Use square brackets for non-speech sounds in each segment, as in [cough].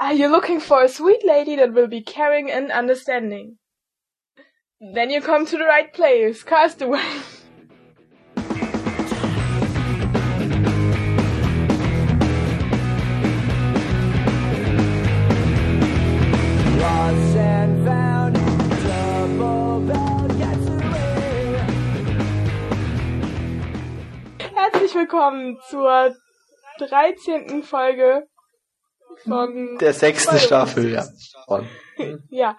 Are you looking for a sweet lady that will be caring and understanding? Then you come to the right place, Castaway. Herzlich willkommen zur 13. Folge von, Der sechsten Staffel, ja. Von. [laughs] ja,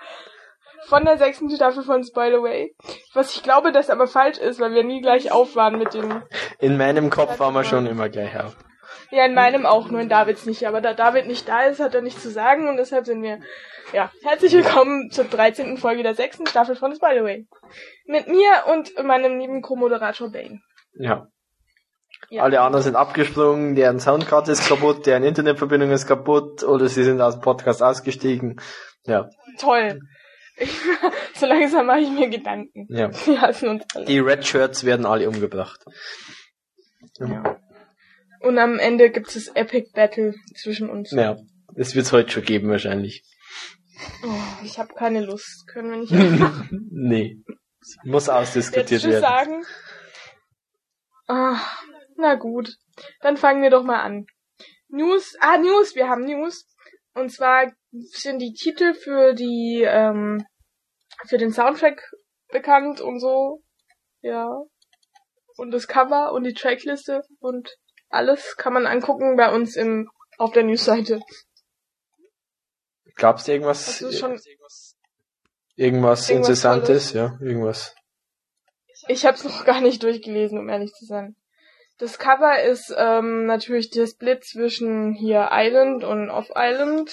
von der sechsten Staffel von Spoil Away. Was ich glaube, das aber falsch ist, weil wir nie gleich auf waren mit dem, In meinem Kopf waren wir schon immer gleich auf. ja, in meinem auch, nur in Davids nicht. Aber da David nicht da ist, hat er nichts zu sagen und deshalb sind wir, ja, herzlich willkommen zur 13. Folge der sechsten Staffel von Spoil Away. Mit mir und meinem lieben Co-Moderator Bane. Ja. Ja. Alle anderen sind abgesprungen, deren Soundkarte ist kaputt, deren Internetverbindung ist kaputt oder sie sind aus dem Podcast ausgestiegen. Ja, Toll. Ich, [laughs] so langsam mache ich mir Gedanken. ja. Wir hassen uns alle. Die Red Shirts werden alle umgebracht. Ja. Und am Ende gibt es Epic Battle zwischen uns. Ja, das wird's heute schon geben wahrscheinlich. Oh, ich habe keine Lust. Können wir nicht einfach [laughs] nee. Muss jetzt ausdiskutiert Tschüss werden. sagen? Ah, na gut. Dann fangen wir doch mal an. News, ah, News, wir haben News. Und zwar sind die Titel für die, ähm, für den Soundtrack bekannt und so. Ja. Und das Cover und die Trackliste und alles kann man angucken bei uns im, auf der Newsseite. Gab's irgendwas, ist schon, irgendwas, Irgendwas Interessantes? Ja, irgendwas. Ich habe es noch gar nicht durchgelesen, um ehrlich zu sein. Das Cover ist ähm, natürlich der Split zwischen hier Island und Off Island.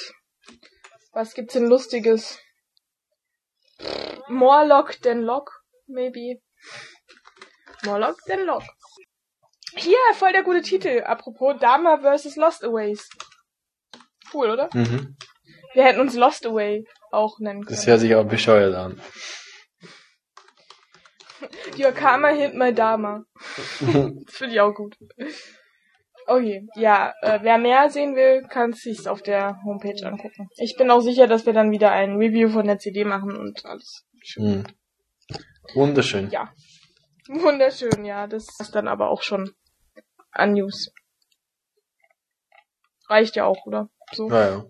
Was gibt's denn Lustiges? More Lock than Lock, maybe. More Lock than Lock. Hier, voll der gute Titel. Apropos Dama vs. Lost Aways. Cool, oder? Mhm. Wir hätten uns Lost Away auch nennen können. Das hört sich auch bescheuert an. Your Karma hit my Dama. [laughs] Finde ich auch gut. Okay, ja, äh, wer mehr sehen will, kann sich's auf der Homepage angucken. Ich bin auch sicher, dass wir dann wieder ein Review von der CD machen und alles. Mhm. Wunderschön. Ja. Wunderschön, ja. Das ist dann aber auch schon an News. Reicht ja auch, oder? So. Ja, ja.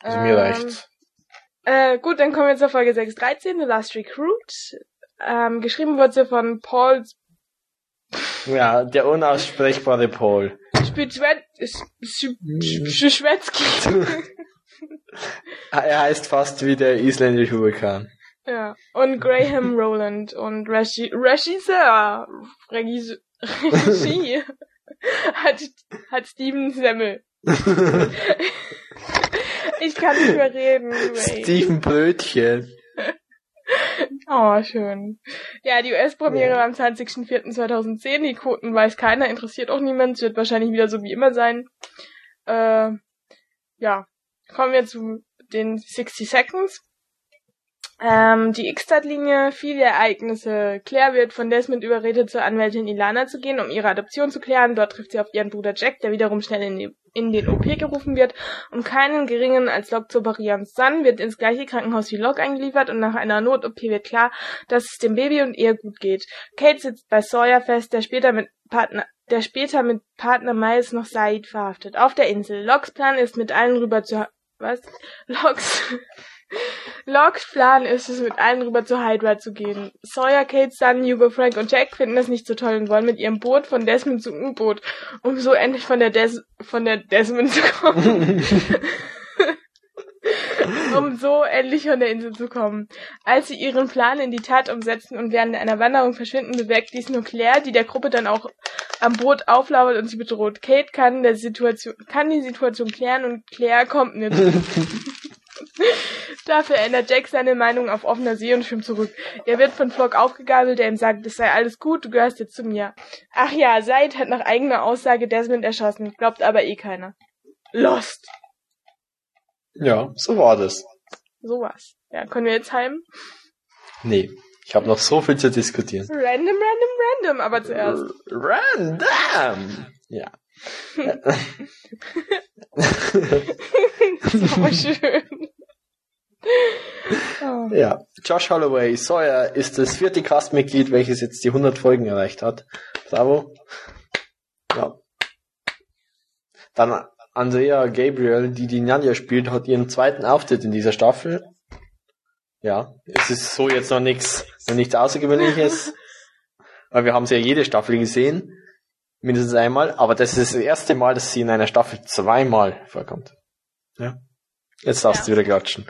Also mir Ähm, reicht's. Äh, gut, dann kommen wir zur Folge 613, The Last Recruit. Ähm, geschrieben wurde sie von Paul Ja, der unaussprechbare Paul. Spitzwetzki. [laughs] Er heißt fast wie der isländische Vulkan. ja. Und Graham Rowland und Regi Regisseur. Regis Regie hat, hat Steven Semmel. [laughs] ich kann nicht mehr reden. Steven Brötchen. Oh, schön. Ja, die US-Premiere Ja. war am 20.04.2010. Die Quoten weiß keiner, interessiert auch niemand. Es wird wahrscheinlich wieder so wie immer sein. Äh, ja, kommen wir zu den 60 Seconds. Ähm, die X-Stat-Linie, viele Ereignisse. Claire wird von Desmond überredet, zur Anwältin Ilana zu gehen, um ihre Adoption zu klären. Dort trifft sie auf ihren Bruder Jack, der wiederum schnell in, die, in den OP gerufen wird. Um keinen geringen als Locke zu operieren. Sun wird ins gleiche Krankenhaus wie Locke eingeliefert und nach einer Not-OP wird klar, dass es dem Baby und ihr gut geht. Kate sitzt bei Sawyer fest, der später mit Partner der später mit Partner Miles noch Said verhaftet. Auf der Insel. Locks Plan ist mit allen rüber zu was? [laughs] Locks Locks Plan ist es, mit allen rüber zu Hydra zu gehen. Sawyer, Kate, Sun, Hugo, Frank und Jack finden das nicht so toll und wollen mit ihrem Boot von Desmond zum U-Boot, um so endlich von der Des von der Desmond zu kommen. [laughs] um so endlich von der Insel zu kommen. Als sie ihren Plan in die Tat umsetzen und während einer Wanderung verschwinden, bewirkt dies nur Claire, die der Gruppe dann auch am Boot auflauert und sie bedroht. Kate kann der Situation, kann die Situation klären und Claire kommt mit. [laughs] Dafür ändert Jack seine Meinung auf offener See und schwimmt zurück. Er wird von Flock aufgegabelt, der ihm sagt, es sei alles gut, du gehörst jetzt zu mir. Ach ja, Said hat nach eigener Aussage Desmond erschossen, glaubt aber eh keiner. Lost. Ja, so war das. Sowas. Ja, können wir jetzt heim? Nee, ich habe noch so viel zu diskutieren. Random, random, random, aber zuerst. Random! Ja. [laughs] Das aber schön. Oh. Ja. Josh Holloway, Sawyer ist das vierte Castmitglied, welches jetzt die 100 Folgen erreicht hat. Bravo. Ja. Dann Andrea Gabriel, die die Nanja spielt, hat ihren zweiten Auftritt in dieser Staffel. Ja, es ist so jetzt noch nichts, noch nichts Außergewöhnliches, [laughs] weil wir haben sie ja jede Staffel gesehen, mindestens einmal, aber das ist das erste Mal, dass sie in einer Staffel zweimal vorkommt. Ja. Jetzt darfst Ja. du wieder klatschen.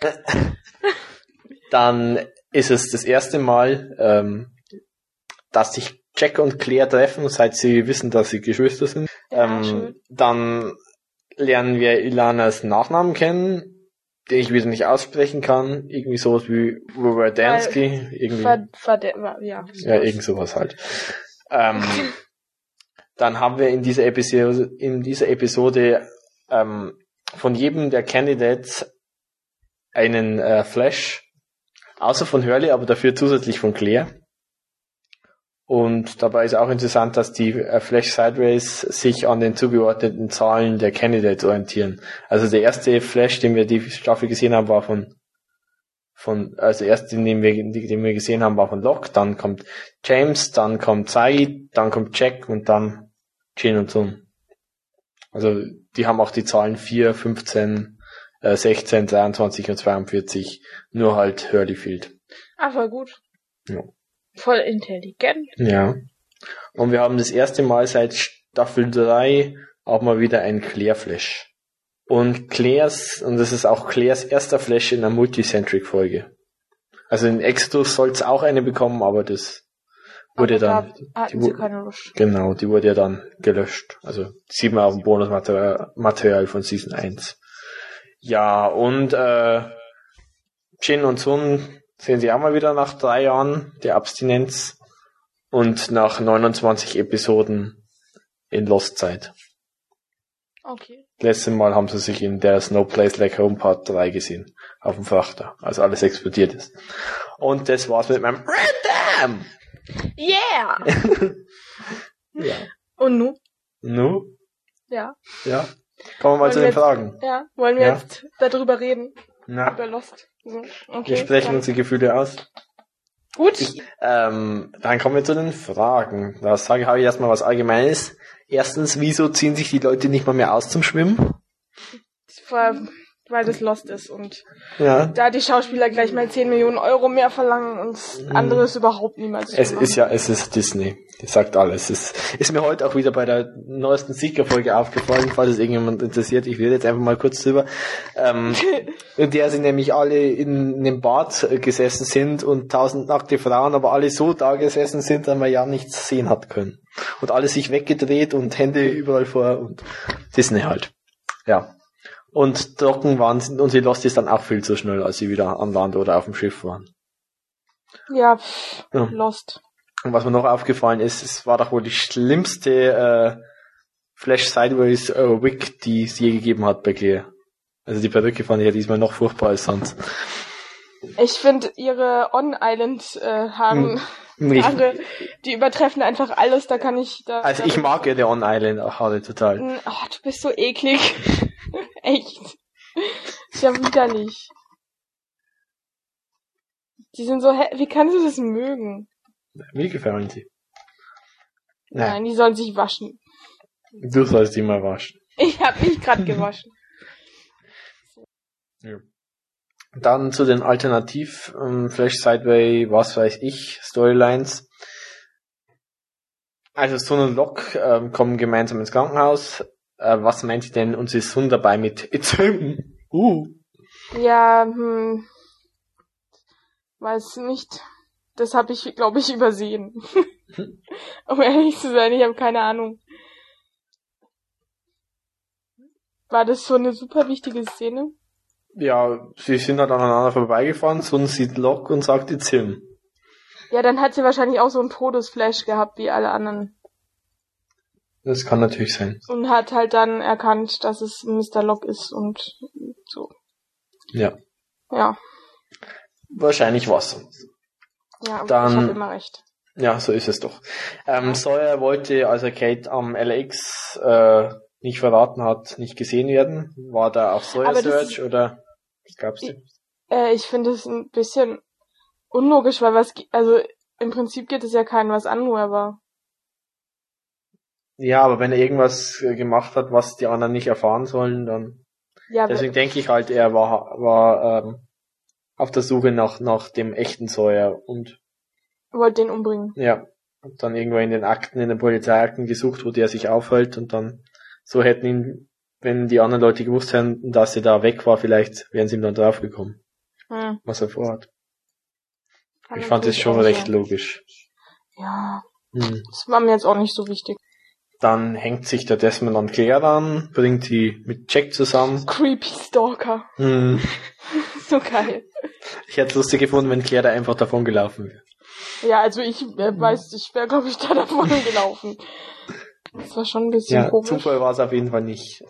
[laughs] Dann ist es das erste Mal, ähm, dass sich Jack und Claire treffen, seit sie wissen, dass sie Geschwister sind. Ja, ähm, dann lernen wir Ilanas Nachnamen kennen, den ich wieder nicht aussprechen kann. Irgendwie sowas wie. Irgendwie. Ver, ver, ja. Ja, irgend sowas halt. Ähm, [laughs] dann haben wir in dieser Episode, in dieser Episode ähm, von jedem der Candidates einen äh, Flash, außer von Hurley, aber dafür zusätzlich von Claire. Und dabei ist auch interessant, dass die äh, Flash Sideways sich an den zugeordneten Zahlen der Candidates orientieren. Also der erste Flash, den wir die Staffel gesehen haben, war von von, also erst den, den wir, den wir gesehen haben, war von Locke, dann kommt James, dann kommt Said, dann kommt Jack und dann Jin und Sun. Also die haben auch die Zahlen 4, 15, äh, 16, 23 und 42, nur halt Hurley fehlt. Ah, voll gut. Ja. Voll intelligent. Ja. Und wir haben das erste Mal seit Staffel 3 auch mal wieder ein Claire Flash. Und Claires, und das ist auch Claires erster Flash in einer Multicentric-Folge. Also in Exodus soll es auch eine bekommen, aber das wurde Aber dann, die sie keine Lust. genau, die wurde ja dann gelöscht. Also sieht man auf dem Bonusmaterial Material von Season 1. Ja, und äh, Jin und Sun sehen sie auch mal wieder nach drei Jahren der Abstinenz und nach 29 Episoden in Lost Zeit. Okay. Letztes Mal haben sie sich in der No Place Like Home Part 3 gesehen. Auf dem Frachter, als alles explodiert ist. Und das war's mit meinem Random! Yeah! [laughs] Ja. Und nu? Nu? Ja. Ja. Kommen wir mal Wollen zu den jetzt- Fragen. Ja. Wollen wir Ja. jetzt darüber reden? Na, Über Lost? So. Okay. wir sprechen dann- unsere Gefühle aus. Gut. Ähm, dann kommen wir zu den Fragen. Da sage habe ich erstmal was Allgemeines. Erstens, wieso ziehen sich die Leute nicht mal mehr aus zum Schwimmen? Vor- Weil das Lost ist und Ja. da die Schauspieler gleich mal 10 Millionen Euro mehr verlangen und das andere ist überhaupt niemals Mhm. Es ist ja, es ist Disney. Das sagt alles. Es ist mir heute auch wieder bei der neuesten Seeker-Folge aufgefallen, falls es irgendjemand interessiert. Ich rede jetzt einfach mal kurz drüber. Ähm, [laughs] in der sie nämlich alle in einem Bad gesessen sind und tausend nackte Frauen, aber alle so da gesessen sind, dass man ja nichts sehen hat können. Und alle sich weggedreht und Hände überall vor und Disney halt. Ja. Und trocken waren sie, und sie Lost ist dann auch viel zu schnell, als sie wieder an Land oder auf dem Schiff waren. Ja, pff, Ja. Lost. Und was mir noch aufgefallen ist, es war doch wohl die schlimmste äh, Flash Sideways äh, Wig, die es je gegeben hat bei Claire. Also die Perücke fand ich ja diesmal noch furchtbar als sonst. Ich finde ihre On-Island-Haare, Nicht. Haare, die übertreffen einfach alles. Da kann ich da. Also ich mag ja der On Island Haare total. Oh, du bist so eklig. Echt. Ist ja widerlich. Die sind so, hä- wie kannst du das mögen? Mir gefallen sie. Nein, Nein, die sollen sich waschen. du sollst die mal waschen. Ich hab mich gerade gewaschen. [laughs] Dann zu den Alternativ ähm, Flash Sideway, was weiß ich, Storylines. Also Sun und Locke ähm, kommen gemeinsam ins Krankenhaus. Äh, was meint ihr denn? Und sie ist Sun dabei mit It's him. Uh. Ja, hm. Weiß nicht. Das habe ich, glaube ich, übersehen. [laughs] um ehrlich zu sein, ich habe keine Ahnung. War das so eine super wichtige Szene? Ja, sie sind halt aneinander vorbeigefahren, Sun sieht Locke und sagt It's him. Ja, dann hat sie wahrscheinlich auch so einen Todesflash gehabt wie alle anderen. Das kann natürlich sein. Und hat halt dann erkannt, dass es Mr. Locke ist und so. Ja. Ja, Wahrscheinlich was. ja, Dann- ich habe immer recht. Ja, so ist es doch. Ähm, Sawyer wollte, als er Kate am LX äh, nicht verraten hat, nicht gesehen werden? War da auch Sawyer Search oder was gab's denn? Äh, ich finde es ein bisschen unlogisch, weil was, also im Prinzip geht es ja keinen was an, wo er war. Ja, aber wenn er irgendwas äh, gemacht hat, was die anderen nicht erfahren sollen, dann Ja, deswegen denke ich halt, er war war ähm, auf der Suche nach nach dem echten Sawyer und wollte den umbringen. Ja. Und dann irgendwo in den Akten, in den Polizeiakten gesucht, wo der sich aufhält und dann so hätten ihn, wenn die anderen Leute gewusst hätten, dass er da weg war, vielleicht wären sie ihm dann draufgekommen, Hm, was er vorhat. kann ich fand es natürlich schon recht sein. logisch. Ja, Hm. das war mir jetzt auch nicht so wichtig. Dann hängt sich der Desmond an Claire an, bringt die mit Jack zusammen. Creepy Stalker. Hm. [laughs] So geil. Ich hätte es lustig gefunden, wenn Claire da einfach davon gelaufen wäre. Ja, also ich äh, weiß, ich wäre, glaube ich, da davon [laughs] gelaufen. Das war schon ein bisschen Ja, komisch. Zufall war es auf jeden Fall nicht.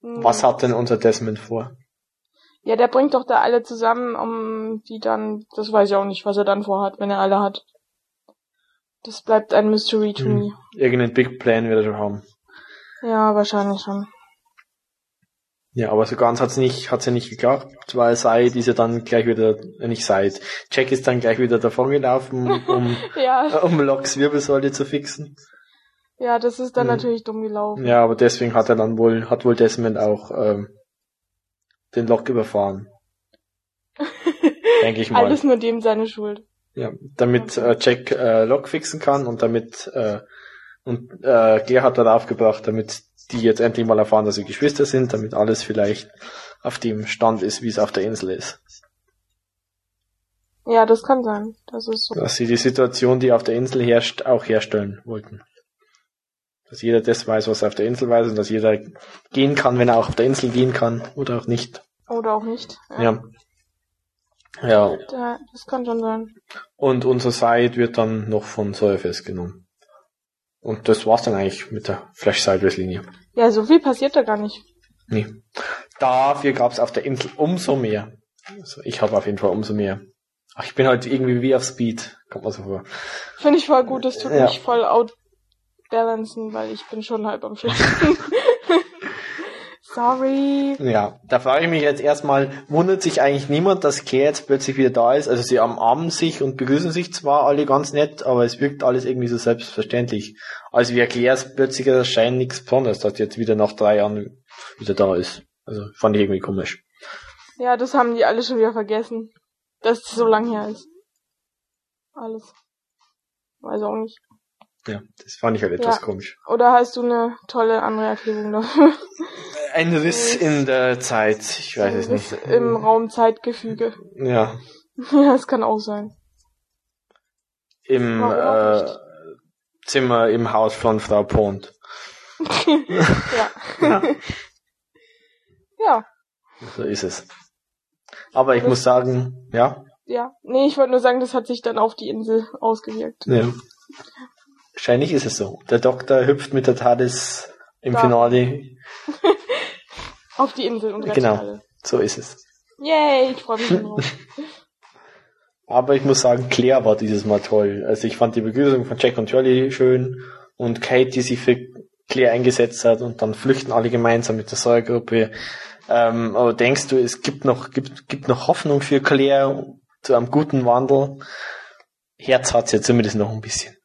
Hm. Was hat denn unser Desmond vor? Ja, der bringt doch da alle zusammen, um die dann, das weiß ich auch nicht, was er dann vorhat, wenn er alle hat. Das bleibt ein Mystery to Hm. me. Irgendeinen Big Plan wird er schon haben. Ja, wahrscheinlich schon. Ja, aber so ganz hat's nicht, hat's ja nicht geklappt, weil Said ist ja dann gleich wieder, äh, nicht Said, Jack ist dann gleich wieder davongelaufen, um, [laughs] Ja, um Locks Wirbelsäule zu fixen. ja, das ist dann Hm. natürlich dumm gelaufen. Ja, aber deswegen hat er dann wohl, hat wohl Desmond auch, ähm, den Lock überfahren. [laughs] Denke ich mal. Alles nur dem seine Schuld. Ja, damit äh, Jack äh, Lock fixen kann und damit, äh, und äh, Claire hat darauf gebracht, damit die jetzt endlich mal erfahren, dass sie Geschwister sind, damit alles vielleicht auf dem Stand ist, wie es auf der Insel ist. Ja, das kann sein. Das ist so. dass sie die Situation, die auf der Insel herrscht, auch herstellen wollten. Dass jeder das weiß, was er auf der Insel weiß und dass jeder gehen kann, wenn er auch auf der Insel gehen kann oder auch nicht. Oder auch nicht. Ja. Ja. Da, das kann schon sein. Und unser Side wird dann noch von Sawyer festgenommen. Und das war's dann eigentlich mit der Flash-Sideways-Linie. Ja, so viel passiert da gar nicht. Nee. Dafür gab's auf der Insel umso mehr. Also ich habe auf jeden Fall umso mehr. Ach, ich bin halt irgendwie wie auf Speed. Kommt mir so vor. Finde ich voll gut, das tut Ja. mich voll outbalancen, weil ich bin schon halb am Schlafen. [laughs] [laughs] Sorry. Ja, da frage ich mich jetzt erstmal, wundert sich eigentlich niemand, dass Claire jetzt plötzlich wieder da ist? Also sie umarmen sich und begrüßen sich zwar alle ganz nett, aber es wirkt alles irgendwie so selbstverständlich. Als wäre Claires plötzlicher Erscheinen nichts Besonderes, dass jetzt wieder nach drei Jahren wieder da ist. Also fand ich irgendwie komisch. Ja, das haben die alle schon wieder vergessen. Dass es so lang her ist. Alles. Weiß auch nicht. Ja, das fand ich halt etwas Ja. komisch. Oder hast du eine tolle andere Erklärung dafür? [laughs] Ein Riss in der Zeit, ich weiß es nicht. Im Raum-Zeitgefüge. Ja, [laughs] Ja, das kann auch sein. im Warum äh? Zimmer im Haus von Frau Pond. [laughs] Ja. Ja. ja. So ist es. Aber ich Das- muss sagen, ja, Ja. Nee, ich wollte nur sagen, das hat sich dann auf die Insel ausgewirkt. Ja. Wahrscheinlich ist es so. Der Doktor hüpft mit der TARDIS im Da. Finale. [laughs] Auf die Insel und rettet Genau. alle. So ist es. Yay, ich freue mich drauf. [laughs] Aber ich muss sagen, Claire war dieses Mal toll. Also ich fand die Begrüßung von Jack und Jolly schön und Kate, die sich für Claire eingesetzt hat und dann flüchten alle gemeinsam mit der Säuregruppe. Ähm, aber denkst du, es gibt noch, gibt, gibt noch Hoffnung für Claire zu einem guten Wandel? Herz hat sie ja zumindest noch ein bisschen.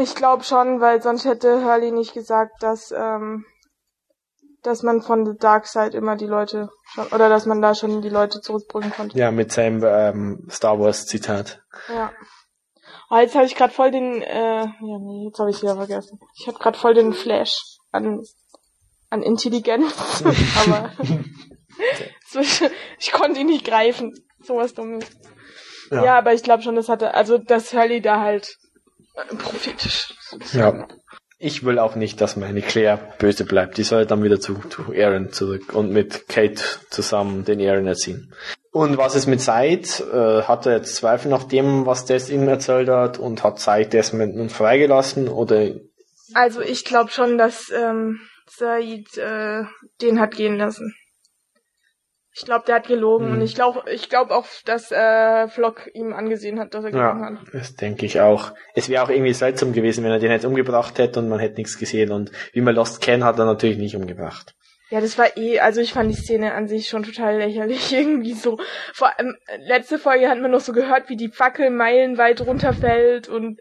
Ich glaube schon, weil sonst hätte Hurley nicht gesagt, dass, ähm, dass man von The Dark Side immer die Leute schon, oder dass man da schon die Leute zurückbringen konnte. Ja, mit seinem ähm, Star Wars Zitat. Ja. Oh, jetzt habe ich gerade voll den, äh, ja nee, jetzt habe ich wieder vergessen. Ich habe gerade voll den Flash an, an Intelligenz, [laughs] aber [laughs] [laughs] ich, konnte ihn nicht greifen. Sowas Dummes. Ja, Ja. aber ich glaube schon, das hatte, also dass Hurley da halt prophetisch. Ja. Ich will auch nicht, dass meine Claire böse bleibt. Die soll dann wieder zu, zu Aaron zurück und mit Kate zusammen den Aaron erziehen. Und was ist mit Said? Äh, hat er jetzt Zweifel nach dem, was Des ihm erzählt hat und hat Said Desmond nun freigelassen oder Also ich glaube schon, dass ähm, Said äh, den hat gehen lassen. Ich glaube, der hat gelogen Mhm. und ich glaube ich glaub auch, dass äh, Flock ihm angesehen hat, dass er gelogen Ja, hat. das denke ich auch. Es wäre auch irgendwie seltsam gewesen, wenn er den jetzt umgebracht hätte und man hätte nichts gesehen. Und wie man Lost kennt, hat er natürlich nicht umgebracht. Ja, das war eh, also ich fand die Szene an sich schon total lächerlich, [laughs] irgendwie so. Vor allem, äh, letzte Folge hat man noch so gehört, wie die Fackel meilenweit runterfällt und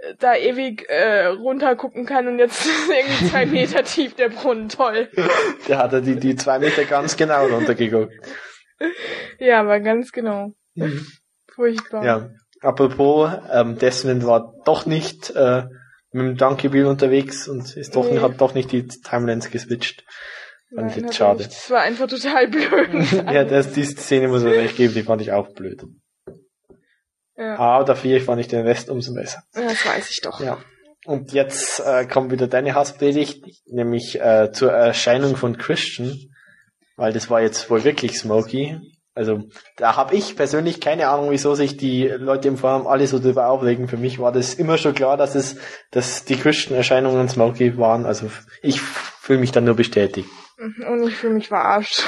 äh, da ewig äh, runter gucken kann und jetzt ist [laughs] irgendwie zwei [laughs] Meter tief der Brunnen, toll. Der hat er die, die zwei Meter ganz genau runtergeguckt. Ja, aber ganz genau. Furchtbar. Ja. Apropos, ähm, Desmond war doch nicht äh, mit dem Donkey Bill unterwegs und ist doch, Nee. hat doch nicht die Timelines geswitcht. Fand ich jetzt schade. nicht. Das war einfach total [laughs] blöd. [laughs] ja, das, die Szene muss man echt geben, die fand ich auch blöd. ja. Aber dafür fand ich den Rest umso besser. das weiß ich doch. Ja. Und jetzt äh, kommt wieder deine Hasspredigt, nämlich äh, zur Erscheinung von Christian, weil das war jetzt wohl wirklich Smokey. Also da habe ich persönlich keine Ahnung, wieso sich die Leute im Forum alle so drüber aufregen. Für mich war das immer schon klar, dass es, dass die Christian-Erscheinungen Smokey waren. Also ich fühle mich dann nur bestätigt. Und ich fühle mich verarscht.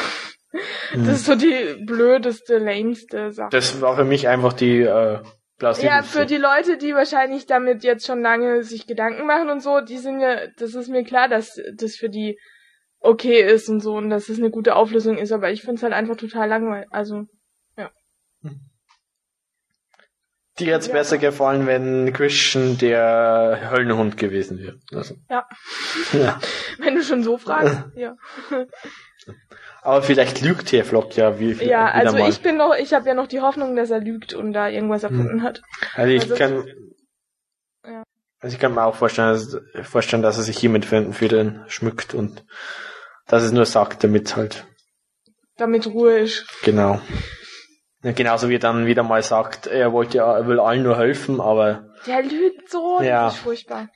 Mhm. Das ist so die blödeste, lameste Sache. Das war für mich einfach die äh, plausibelste. Ja, für die Leute, die wahrscheinlich damit jetzt schon lange sich Gedanken machen und so, die sind ja, das ist mir klar, dass das für die okay ist und so und dass es eine gute Auflösung ist, aber ich find's halt einfach total langweilig. Also, Dir jetzt Ja. besser gefallen, wenn Christian der Höllenhund gewesen wäre. Also, ja, ja. [laughs] wenn du schon so fragst, [laughs] ja. Aber vielleicht lügt hier Flock ja wie Ja, wieder also mal. ich bin noch, ich habe ja noch die Hoffnung, dass er lügt und da irgendwas erfunden hat. also ich also- kann Ja. also ich kann mir auch vorstellen, dass, vorstellen, dass er sich hiermit für, für den schmückt und dass es nur sagt, damit halt Damit Ruhe ist. genau. Ja, genauso wie er dann wieder mal sagt, er wollte ja, er will allen nur helfen, aber Der lügt so, Ja. das ist furchtbar.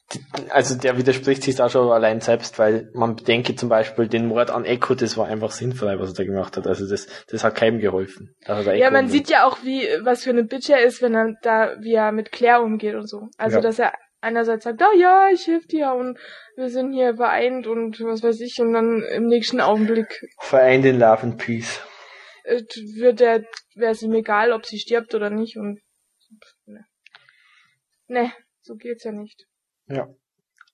also der widerspricht sich da schon allein selbst, weil man bedenke zum Beispiel den Mord an Echo, das war einfach sinnvoll, was er da gemacht hat. Also das, das hat keinem geholfen. Ja, man sieht ja auch, wie, was für eine Bitch er ist, wenn er da, wie er mit Claire umgeht und so. Also, Ja. dass er einerseits sagt, oh ja, ich helfe dir und wir sind hier vereint und was weiß ich, und dann im nächsten Augenblick Vereint in Love and Peace. Äh, wird der, wäre es ihm egal, ob sie stirbt oder nicht und, ne. Ne, so geht's ja nicht. Ja.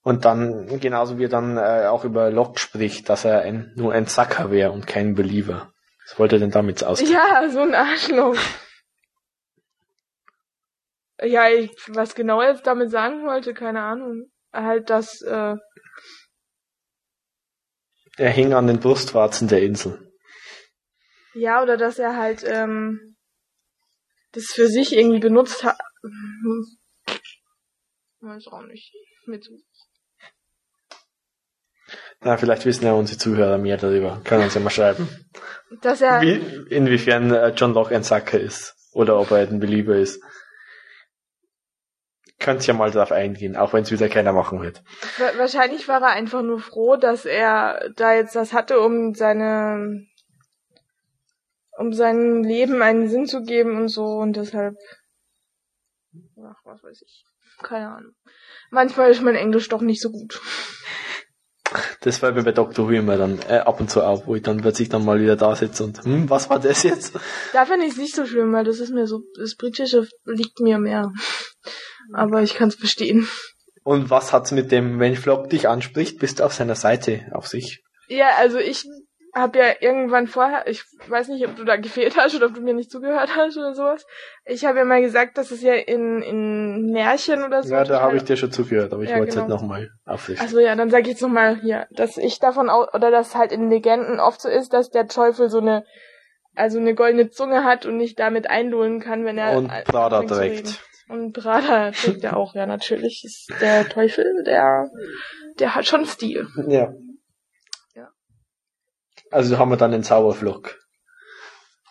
Und dann, genauso wie er dann äh, auch über Locke spricht, dass er ein, nur ein Sucker wäre und kein Believer. Was wollte er denn damit ausdrücken? Ja, so ein Arschloch. Ja, ich, was genau er jetzt damit sagen wollte, keine Ahnung. Halt, dass, äh, Er hing an den Brustwarzen der Insel. Ja, oder dass er halt ähm, das für sich irgendwie benutzt hat. Hm. Weiß auch nicht. Mit Na, vielleicht wissen ja unsere Zuhörer mehr darüber. Können uns ja mal schreiben. dass er Wie, inwiefern äh, John Locke ein Sucker ist. Oder ob er ein Belieber ist. Könnt ja mal drauf eingehen, auch wenn es wieder keiner machen wird. wa- wahrscheinlich war er einfach nur froh, dass er da jetzt das hatte, um seine um seinem Leben einen Sinn zu geben und so und deshalb ach, was weiß ich. Keine Ahnung. Manchmal ist mein Englisch doch nicht so gut. Das fällt mir bei Dr. Who immer dann äh, ab und zu auf, wo ich dann plötzlich dann mal wieder da sitze und, hm, was war das jetzt? [laughs] Da finde ich es nicht so schlimm, weil das ist mir so, das Britische liegt mir mehr. Aber ich kann es verstehen. Und was hat's mit dem, wenn Flock dich anspricht, bist du auf seiner Seite, auf sich? Ja, also ich habe ja irgendwann vorher, ich weiß nicht, ob du da gefehlt hast oder ob du mir nicht zugehört hast oder sowas. Ich habe ja mal gesagt, dass es ja in, in Märchen oder so. Ja, da habe ich dir schon zugehört, aber ich Ja, wollte es genau. halt nochmal aufrichten. Also ja, dann sage ich jetzt nochmal hier, dass ich davon au oder dass halt in Legenden oft so ist, dass der Teufel so eine also eine goldene Zunge hat und nicht damit einlullen kann, wenn er Und Prada trägt. Und Prada trägt er auch, ja natürlich ist der Teufel, der der hat schon Stil. Ja. Also haben wir dann den Zauberflock.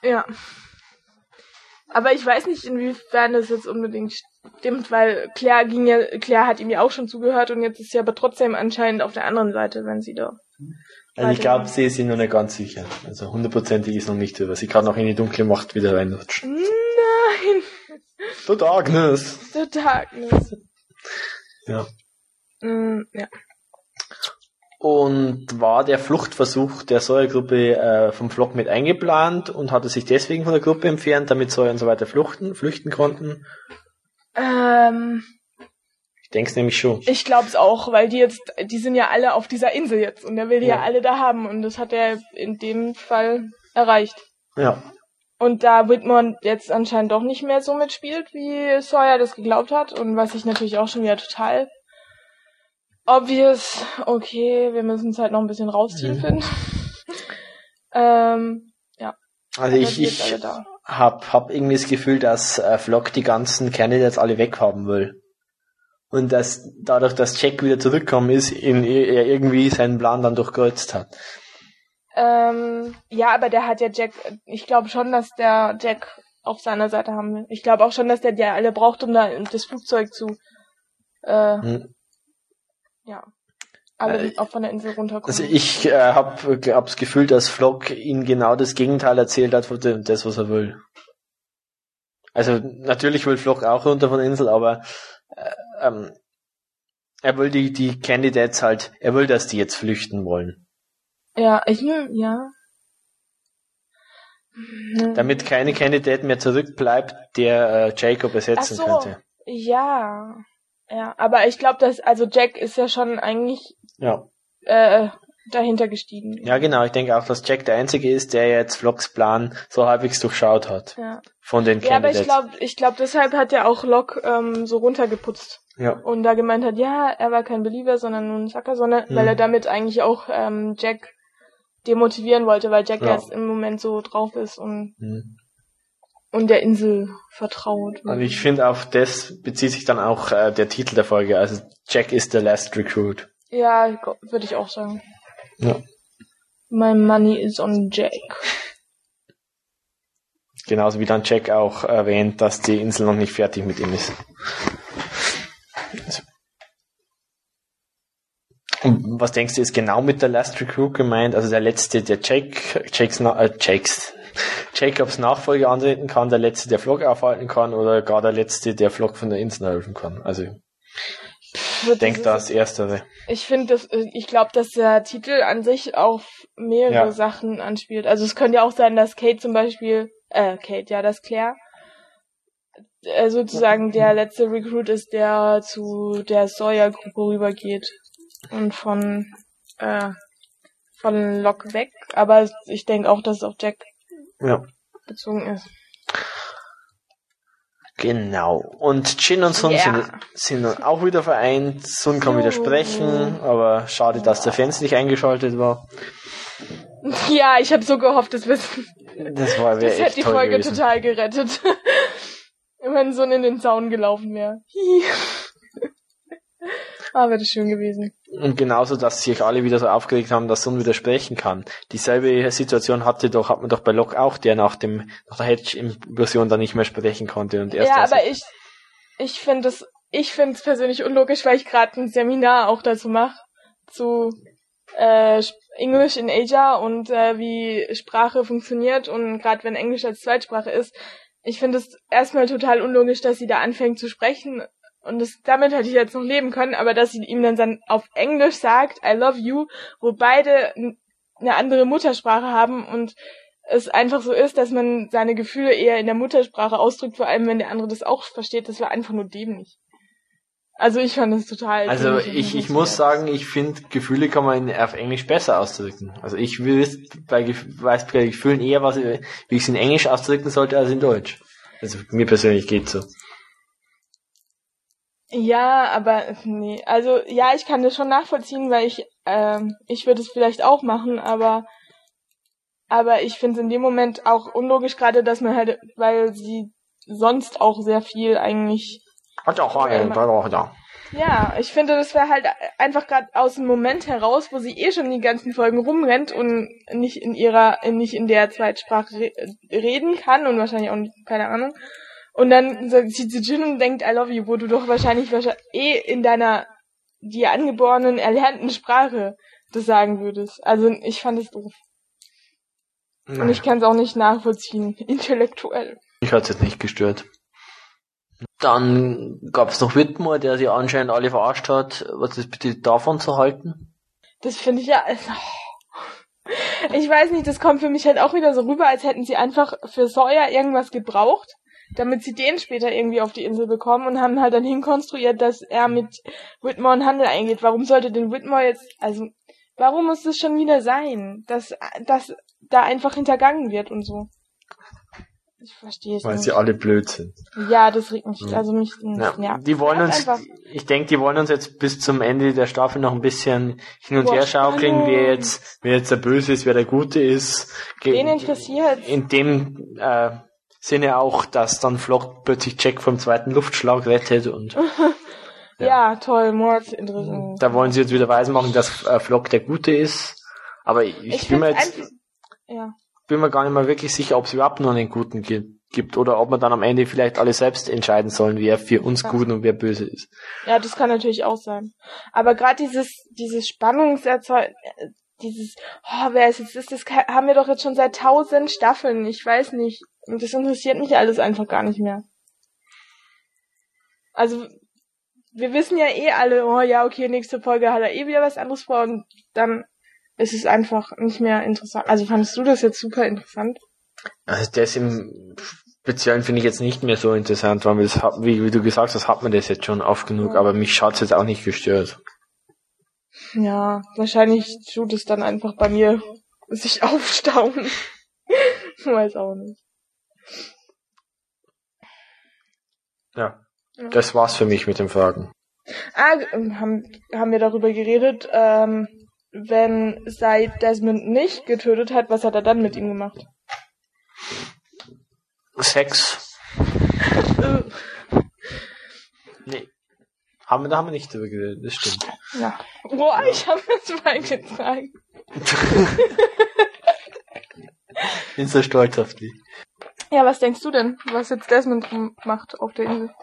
Ja. Aber ich weiß nicht, inwiefern das jetzt unbedingt stimmt, weil Claire ging ja, Claire hat ihm ja auch schon zugehört und jetzt ist sie aber trotzdem anscheinend auf der anderen Seite, wenn sie da. Also ich glaube, sie ist sich noch nicht ganz sicher. Also hundertprozentig ist noch nicht drüber. Sie kann noch in die dunkle Macht wieder reinrutschen. Nein, Du Agnes! der Darkness. Ja. Mm, ja. Und war der Fluchtversuch der Sawyer-Gruppe äh, vom Flock mit eingeplant und hatte sich deswegen von der Gruppe entfernt, damit Sawyer und so weiter fluchten, flüchten konnten? Ähm, Ich denke es nämlich schon. ich glaub's auch, weil die jetzt, die sind ja alle auf dieser Insel jetzt und er will die ja. Ja. alle da haben und das hat er in dem Fall erreicht. Ja. Und da Whitmore jetzt anscheinend doch nicht mehr so mitspielt, wie Sawyer das geglaubt hat und was ich natürlich auch schon wieder total obvious, okay, wir müssen es halt noch ein bisschen rausziehen, Mhm. finde. [laughs] ähm, Also aber ich, jetzt ich da. hab, hab irgendwie das Gefühl, dass äh, Flock die ganzen Candidates alle weghaben will. Und dass dadurch, dass Jack wieder zurückgekommen ist, in, er irgendwie seinen Plan dann durchkreuzt hat. Ähm, ja, aber der hat ja Jack, ich glaube schon, dass der Jack auf seiner Seite haben will. Ich glaube auch schon, dass der die alle braucht, um da das Flugzeug zu, äh, Hm. Ja, alle Äh, auch von der Insel runterkommen. Also ich äh, hab, hab das Gefühl, dass Flock ihm genau das Gegenteil erzählt hat von dem, das, was er will. Also natürlich will Flock auch runter von der Insel, aber äh, ähm, er will die, die Candidates halt, er will, dass die jetzt flüchten wollen. ja, ich, hm, ja. Damit keine Candidate mehr zurückbleibt, der äh, Jacob ersetzen so. könnte. Ja, ja, aber ich glaube, dass, also Jack ist ja schon eigentlich, Ja. äh, dahinter gestiegen. Ja, genau. Ich denke auch, dass Jack der Einzige ist, der jetzt Flocks Plan so halbwegs durchschaut hat. Ja, Von den ja aber ich Candidates. glaube, ich glaube, deshalb hat er auch Locke ähm, so runtergeputzt. ja. und da gemeint hat, ja, er war kein Believer, sondern nur ein Sucker, sondern Mhm. weil er damit eigentlich auch ähm, Jack demotivieren wollte, weil Jack Ja. jetzt im Moment so drauf ist und, Hm. Und der Insel vertraut. Und ich finde, auf das bezieht sich dann auch äh, der Titel der Folge. Also Jack is the last recruit. ja, würde ich auch sagen. Ja. My money is on Jack. Genauso wie dann Jack auch erwähnt, dass die Insel noch nicht fertig mit ihm ist. Und was denkst du, ist genau mit der Last Recruit gemeint? Also der letzte, der Jakes, Na- äh, Jakes, Jacobs Nachfolger antreten kann, der letzte, der Flock aufhalten kann, oder gar der letzte, der Flock von der Insel helfen kann. Also ich denke das das Erstere. Ich finde, das, ich glaube, dass der Titel an sich auf mehrere Ja. Sachen anspielt. Also es könnte ja auch sein, dass Kate zum Beispiel, äh, Kate, ja, dass Claire äh, sozusagen der letzte Recruit ist, der zu der Sawyer-Gruppe rübergeht und von äh, von Locke weg. Aber ich denke auch, dass es auf Jack Ja. bezogen ist. Genau. Und Jin und Sun Ja. sind, sind auch wieder vereint. Sun kann wieder sprechen, aber schade, dass der Fans nicht eingeschaltet war. [laughs] Ja, ich habe so gehofft, das, wird, Das war das hätte die Folge gewesen. total gerettet. [laughs] Wenn Sun in den Zaun gelaufen wäre. [laughs] ah, wäre das schön gewesen. Und genauso, dass sich alle wieder so aufgeregt haben, dass Sun wieder sprechen kann. Dieselbe Situation hatte doch, hat man doch bei Locke auch, der nach dem, nach der Hedge-Implosion dann nicht mehr sprechen konnte und erst ja, aber ich, ich finde es, ich finde es persönlich unlogisch, weil ich gerade ein Seminar auch dazu mache zu äh, English in Asia und äh, wie Sprache funktioniert und gerade wenn Englisch als Zweitsprache ist, ich finde es erstmal total unlogisch, dass sie da anfängt zu sprechen und das, damit hätte ich jetzt noch leben können, aber dass sie ihm dann, dann auf Englisch sagt, I love you, wo beide eine andere Muttersprache haben und es einfach so ist, dass man seine Gefühle eher in der Muttersprache ausdrückt, vor allem wenn der andere das auch versteht, das war einfach nur dämlich. Also ich fand das total. Also ich, ich muss sagen, ich finde, Gefühle kann man auf Englisch besser ausdrücken. Also ich weiß bei, weiß bei Gefühlen eher, was, ich- wie ich es in Englisch ausdrücken sollte, als in Deutsch. Also mir persönlich geht so. Ja, aber nee, also ja, ich kann das schon nachvollziehen, weil ich ähm, ich würde es vielleicht auch machen, aber aber ich finde es in dem Moment auch unlogisch gerade, dass man halt, weil sie sonst auch sehr viel eigentlich Ja, ich finde, das wäre halt einfach gerade aus dem Moment heraus, wo sie eh schon die ganzen Folgen rumrennt und nicht in ihrer, nicht in der Zweitsprache re reden kann und wahrscheinlich auch nicht, keine Ahnung. Und dann sieht sie Jin und denkt, I love you, wo du doch wahrscheinlich, wahrscheinlich eh in deiner dir angeborenen, erlernten Sprache das sagen würdest. Also ich fand es doof. Und ich kann es auch nicht nachvollziehen, [laughs] intellektuell. Ich hat's jetzt nicht gestört. Dann gab's noch Whitmore, der sie anscheinend alle verarscht hat. Was ist bitte davon zu halten? Das finde ich ja. Also, [laughs] ich weiß nicht, das kommt für mich halt auch wieder so rüber, als hätten sie einfach für Sawyer irgendwas gebraucht, damit sie den später irgendwie auf die Insel bekommen und haben halt dann hinkonstruiert, dass er mit Whitmore in Handel eingeht. Warum sollte denn Whitmore jetzt, also, warum muss das schon wieder sein, dass, dass da einfach hintergangen wird und so? Ich verstehe es Weil nicht. sie alle blöd sind. Ja, das regt mich, Ja. also mich, Ja, ja. die wollen Nervt uns, einfach. ich denke, die wollen uns jetzt bis zum Ende der Staffel noch ein bisschen hin und Boah, her schaukeln, wer jetzt, wer jetzt der Böse ist, wer der Gute ist. Wen interessiert? In dem äh, Sinne auch, dass dann Flock plötzlich Jack vom zweiten Luftschlag rettet und [laughs] Ja, toll, Mord, interessant. da wollen sie jetzt wieder weismachen, dass äh, Flock der Gute ist. Aber ich, Ich bin mir jetzt einfach, ja. bin mir gar nicht mal wirklich sicher, ob es überhaupt noch einen Guten gi- gibt oder ob wir dann am Ende vielleicht alle selbst entscheiden sollen, wer für uns Ja. gut und wer böse ist. Ja, das kann natürlich auch sein. Aber gerade dieses, dieses Spannungserzeug, dieses, oh, wer es jetzt ist, das haben wir doch jetzt schon seit tausend Staffeln. Ich weiß nicht. Und das interessiert mich alles einfach gar nicht mehr. Also, wir wissen ja eh alle, oh ja, okay, nächste Folge hat er eh wieder was anderes vor und dann ist es einfach nicht mehr interessant. Also fandest du das jetzt super interessant? Also das im Speziellen finde ich jetzt nicht mehr so interessant, weil wir das, hat- wie, wie du gesagt hast, hat man das jetzt schon oft genug, Ja. aber mich hat's jetzt auch nicht gestört. Ja, wahrscheinlich tut es dann einfach bei mir sich aufstauen. [laughs] Weiß auch nicht. Ja. Ja. Das war's für mich mit den Fragen. Ah, haben, haben wir darüber geredet, ähm, wenn Said Desmond nicht getötet hat, was hat er dann mit ihm gemacht? Sex? Äh, Nee. Haben wir, da haben wir nicht drüber geredet, das stimmt. ja. Boah, ich habe das mal getragen. [laughs] Bin so stolz auf dich. Ja, was denkst du denn, was jetzt Desmond macht auf der Insel?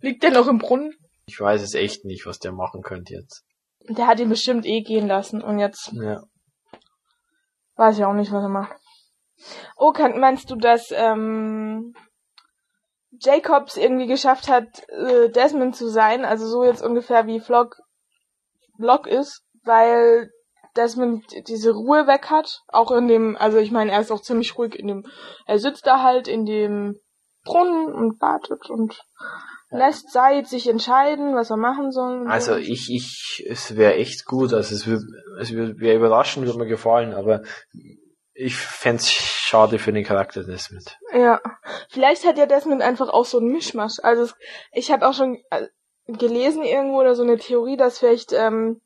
Liegt der noch im Brunnen? Ich weiß es echt nicht, was der machen könnte jetzt. Der hat ihn bestimmt eh gehen lassen und jetzt Ja. weiß ich auch nicht, was er macht. Oh, kann, meinst du, dass ähm, Jacobs irgendwie geschafft hat, äh, Desmond zu sein, also so jetzt ungefähr wie Flock, Flock ist, weil Desmond diese Ruhe weg hat, auch in dem, also ich meine, er ist auch ziemlich ruhig in dem, er sitzt da halt in dem Brunnen und wartet und lässt Said sich entscheiden, was er machen soll. Also so. ich, ich, es wäre echt gut, also es würde, es würde, wäre überraschend, würde mir gefallen, aber ich fänd's schade für den Charakter Desmond. Ja, vielleicht hat ja Desmond einfach auch so ein Mischmasch. Also es, ich habe auch schon äh, gelesen irgendwo oder so eine Theorie, dass vielleicht ähm,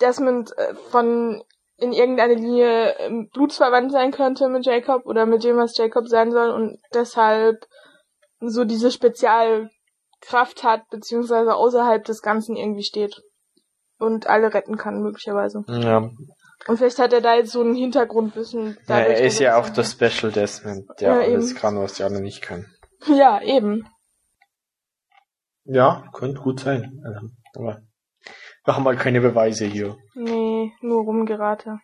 Desmond äh, von in irgendeiner Linie ähm, blutsverwandt sein könnte mit Jacob oder mit dem, was Jacob sein soll und deshalb so diese Spezialkraft hat, beziehungsweise außerhalb des Ganzen irgendwie steht und alle retten kann, möglicherweise. Ja, Und vielleicht hat er da jetzt so ein Hintergrundwissen. ja er ist ja auch das der Special Desmond, der Ja, alles eben. kann, was die anderen nicht können. Ja, eben. Ja, könnte gut sein. Also, aber wir haben halt keine Beweise hier. Nee, nur rumgerate.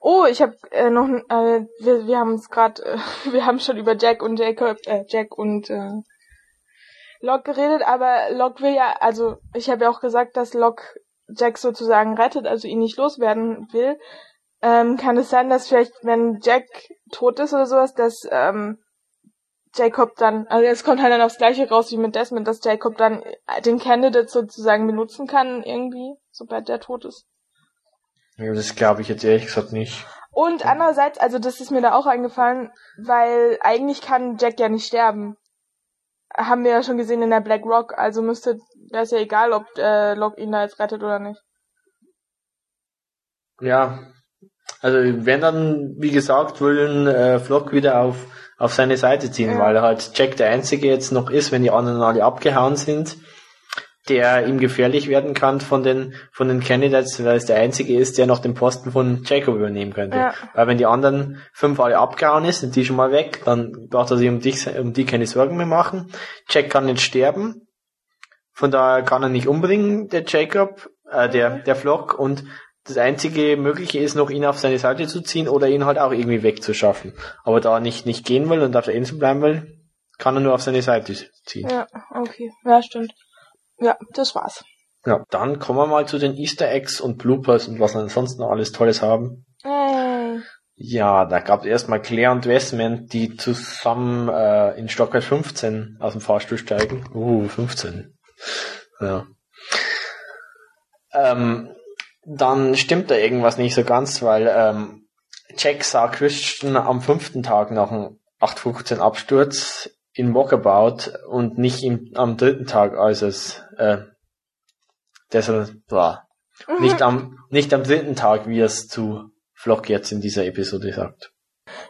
Oh, ich habe äh, noch, äh, wir, wir haben uns gerade, äh, [laughs] wir haben schon über Jack und Jacob, äh, Jack und äh, Locke geredet, aber Locke will ja, also ich habe ja auch gesagt, dass Locke Jack sozusagen rettet, also ihn nicht loswerden will. Ähm, kann es sein, dass vielleicht, wenn Jack tot ist oder sowas, dass ähm, Jacob dann, also es kommt halt dann aufs gleiche raus wie mit Desmond, dass Jacob dann den Candidate sozusagen benutzen kann irgendwie, sobald der tot ist. Ja, das glaube ich jetzt ehrlich gesagt nicht. Und andererseits, also das ist mir da auch eingefallen, weil eigentlich kann Jack ja nicht sterben. Haben wir ja schon gesehen in der Black Rock, also müsste, wäre es ja egal, ob äh, Locke ihn da jetzt rettet oder nicht. Ja. Also wenn dann, wie gesagt, wollen äh, Flock wieder auf, auf seine Seite ziehen, Ja. weil halt Jack der Einzige jetzt noch ist, wenn die anderen alle abgehauen sind, der ihm gefährlich werden kann von den von den Candidates, weil es der Einzige ist, der noch den Posten von Jacob übernehmen könnte. Ja. Weil wenn die anderen fünf alle abgehauen ist, sind die schon mal weg, dann braucht er sich um dich um die keine Sorgen mehr machen. Jack kann nicht sterben, von daher kann er nicht umbringen, der Jacob, äh, der der Flock und das einzige Mögliche ist noch, ihn auf seine Seite zu ziehen oder ihn halt auch irgendwie wegzuschaffen. Aber da er nicht, nicht gehen will und auf der Insel bleiben will, kann er nur auf seine Seite ziehen. Ja, okay. Ja, stimmt. Ja, das war's. Ja, dann kommen wir mal zu den Easter Eggs und Bloopers und was wir ansonsten noch alles Tolles haben. Hey. Ja, da gab es erstmal Claire und Westman, die zusammen äh, in Stockholm 15 aus dem Fahrstuhl steigen. Uh, 15. Ja. Ähm, dann stimmt da irgendwas nicht so ganz, weil ähm, Jack sah Christian am fünften Tag nach dem 815 Absturz in Walkabout und nicht im, am dritten Tag, als es äh, deshalb war. Nicht am nicht am dritten Tag, wie es zu Flock jetzt in dieser Episode sagt.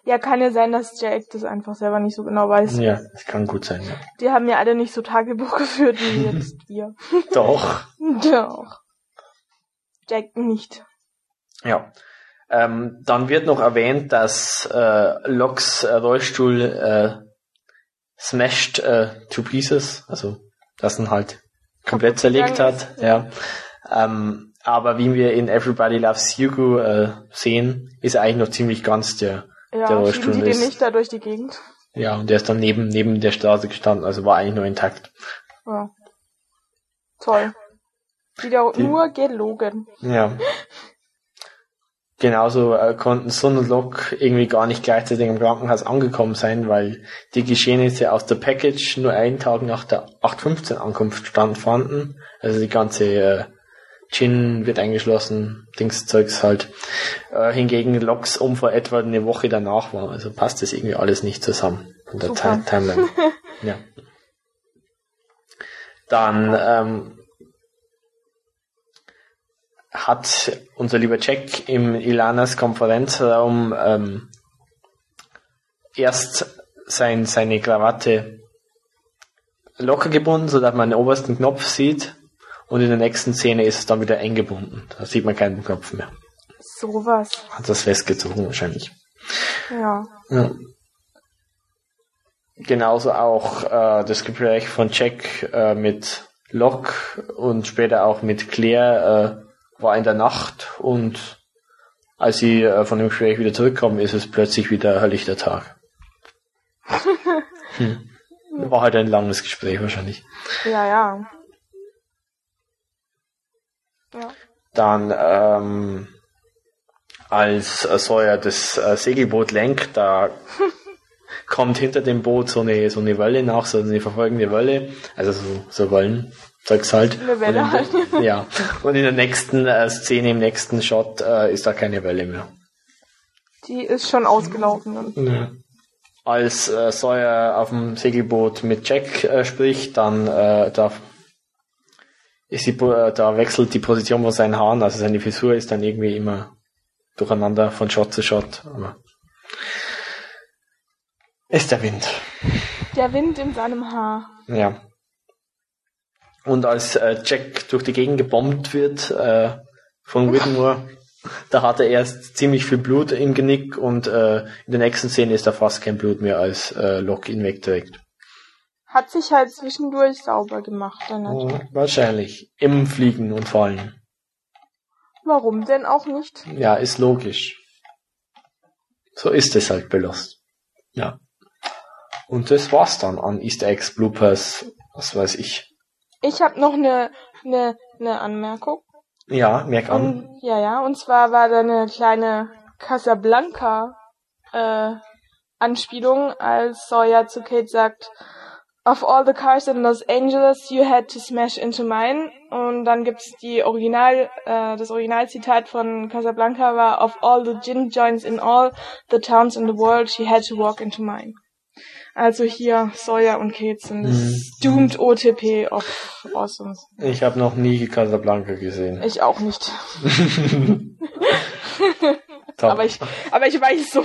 Ja, kann ja sein, dass Jack das einfach selber nicht so genau weiß. Ja, das kann gut sein. Ja. Die haben ja alle nicht so Tagebuch [laughs] geführt wie jetzt [laughs] wir. Doch. [laughs] Doch. Jack nicht. Ja. Ähm, dann wird noch erwähnt, dass äh, Locks äh, Rollstuhl äh, smashed äh, to pieces, also dass ihn halt komplett zerlegt hat. Ja. Ähm, aber wie wir in Everybody Loves Hugo äh, sehen, ist er eigentlich noch ziemlich ganz der. Der Ja, Rollstuhl die den ist- nicht da durch die Gegend. Ja, und der ist dann neben neben der Straße gestanden, also war eigentlich nur intakt. Ja. Toll. Wieder Die- nur gelogen. Ja. Genauso äh, konnten Sun und Locke irgendwie gar nicht gleichzeitig im Krankenhaus angekommen sein, weil die Geschehnisse aus der Package nur einen Tag nach der 8.15 Ankunft stattfanden. Also die ganze äh, Gin wird eingeschlossen, Dingszeugs halt. Äh, hingegen Locks Unfall etwa eine Woche danach war. Also passt das irgendwie alles nicht zusammen von der Timeline. [laughs] ja. Dann ähm, hat unser lieber Jack im Ilanas Konferenzraum ähm, erst sein, seine Krawatte locker gebunden, so dass man den obersten Knopf sieht und in der nächsten Szene ist es dann wieder eng gebunden. Da sieht man keinen Knopf mehr. Sowas. Hat das festgezogen wahrscheinlich. Ja. Ja. Genauso auch äh, das Gespräch von Jack äh, mit Locke und später auch mit Claire äh, war in der Nacht und als sie äh, von dem Gespräch wieder zurückkommen, ist es plötzlich wieder helllichter Tag. [laughs] hm. War halt ein langes Gespräch wahrscheinlich. Ja, ja. Ja. Dann ähm, als äh, Sawyer das äh, Segelboot lenkt, da [laughs] kommt hinter dem Boot so eine so eine Welle nach, so eine verfolgende Welle, also so, so Wellen, Zeugs halt. Eine Welle und in der, [laughs] Ja. Und in der nächsten äh, Szene, im nächsten Shot, äh, ist da keine Welle mehr. Die ist schon ausgelaufen. dann. Als äh, Sawyer auf dem Segelboot mit Jack äh, spricht, dann äh, da ist die, äh, da wechselt die Position von seinen Haaren, also seine Frisur ist dann irgendwie immer durcheinander von Shot zu Shot. Aber ist der Wind. Der Wind in seinem Haar. Ja. Und als äh, Jack durch die Gegend gebombt wird äh, von Whitmore, da hat er erst ziemlich viel Blut im Genick und äh, in der nächsten Szene ist da fast kein Blut mehr, als äh, Locke ihn wegträgt. Hat sich halt zwischendurch sauber gemacht. Dann Oh, wahrscheinlich. Im Fliegen und Fallen. Warum denn auch nicht? Ja, ist logisch. So ist es halt bei Lost. Ja. Und das war's dann an Easter Eggs, Bloopers, was weiß ich. Ich habe noch eine ne, ne Anmerkung. Ja, merk an. Und, ja, ja. Und zwar war da eine kleine Casablanca äh, Anspielung, als Sawyer zu Kate sagt, Of all the cars in Los Angeles, you had to smash into mine. Und dann gibt's die Original, äh, das Originalzitat von Casablanca war, Of all the gin joints in all the towns in the world, she had to walk into mine. Also hier Sawyer und Kate sind das Mhm. doomed OTP of Awesome. Ich habe noch nie Casablanca gesehen. Ich auch nicht. [laughs] Aber ich, aber ich weiß so. [laughs]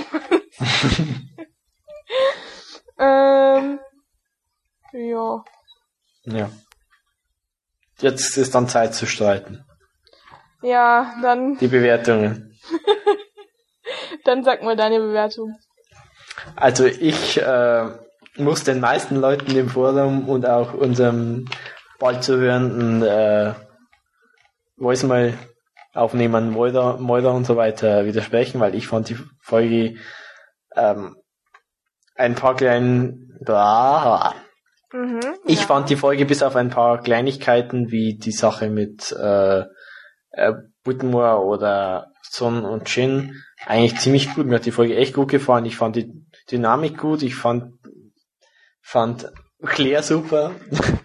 ähm, ja. Ja. Jetzt ist dann Zeit zu streiten. Ja, dann, Die Bewertungen. [laughs] dann sag mal deine Bewertung. Also ich äh, muss den meisten Leuten im Forum und auch unserem bald zu hörenden äh, Voicemail aufnehmen, Moira, Moira und so weiter widersprechen, weil ich fand die Folge ähm, ein paar kleinen bla, Mhm, Ich ja. fand die Folge bis auf ein paar Kleinigkeiten wie die Sache mit äh, äh, Whitmore oder Son und Jin eigentlich ziemlich gut. Mir hat die Folge echt gut gefallen. Ich fand die Dynamik gut. Ich fand fand Claire super. [laughs]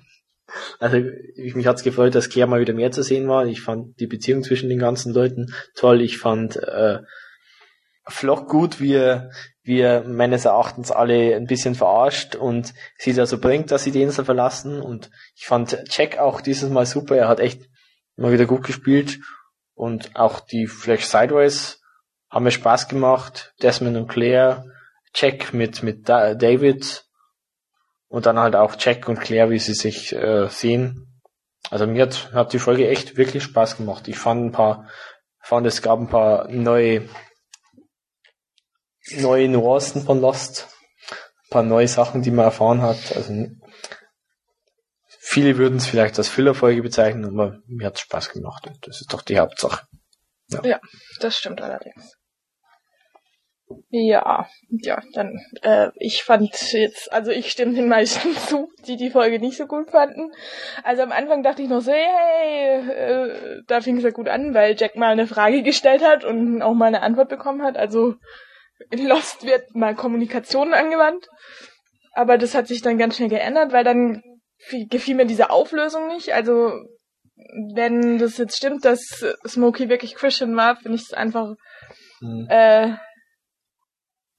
Also ich, mich hat's gefreut, dass Claire mal wieder mehr zu sehen war. Ich fand die Beziehung zwischen den ganzen Leuten toll. Ich fand äh, Flock gut, wie er, wie er meines Erachtens alle ein bisschen verarscht und sie da so bringt, dass sie die Insel verlassen. Und ich fand Jack auch dieses Mal super. Er hat echt mal wieder gut gespielt. Und auch die Flash Sideways haben mir Spaß gemacht. Desmond und Claire, Jack mit, mit Da- David und dann halt auch Jack und Claire, wie sie sich äh, sehen. Also mir hat, hat die Folge echt wirklich Spaß gemacht. Ich fand ein paar, fand es gab ein paar neue, neue Nuancen von Lost, ein paar neue Sachen, die man erfahren hat. Also viele würden es vielleicht als Füllerfolge bezeichnen, aber mir hat es Spaß gemacht das ist doch die Hauptsache. Das stimmt allerdings. Ja, ja, dann, äh, ich fand jetzt, also ich stimme den meisten [laughs] zu, die die Folge nicht so gut fanden. Also am Anfang dachte ich noch so, hey, äh, da fing es ja gut an, weil Jack mal eine Frage gestellt hat und auch mal eine Antwort bekommen hat. Also in Lost wird mal Kommunikation angewandt. Aber das hat sich dann ganz schnell geändert, weil dann fi- gefiel mir diese Auflösung nicht. Also wenn das jetzt stimmt, dass Smokey wirklich Christian war, finde ich es einfach Hm. äh,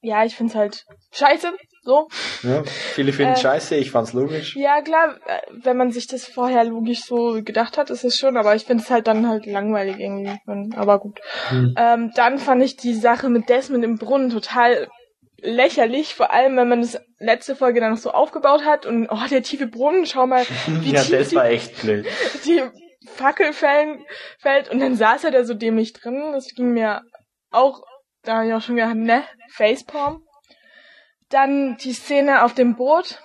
ja, ich find's halt scheiße, so. Ja, viele finden Äh, scheiße, ich fand's logisch. Ja, klar, äh, wenn man sich das vorher logisch so gedacht hat, ist es schon, aber ich find's halt dann halt langweilig irgendwie. Aber gut. Hm. Ähm, dann fand ich die Sache mit Desmond im Brunnen total lächerlich, vor allem wenn man das letzte Folge dann noch so aufgebaut hat und oh, der tiefe Brunnen, schau mal, [laughs] wie Ja, tief das die, war echt blöd. [laughs] die Fackel fällt und dann saß er da so dämlich drin. Das ging mir auch, da habe ich auch schon gedacht, ne, Facepalm. Dann die Szene auf dem Boot,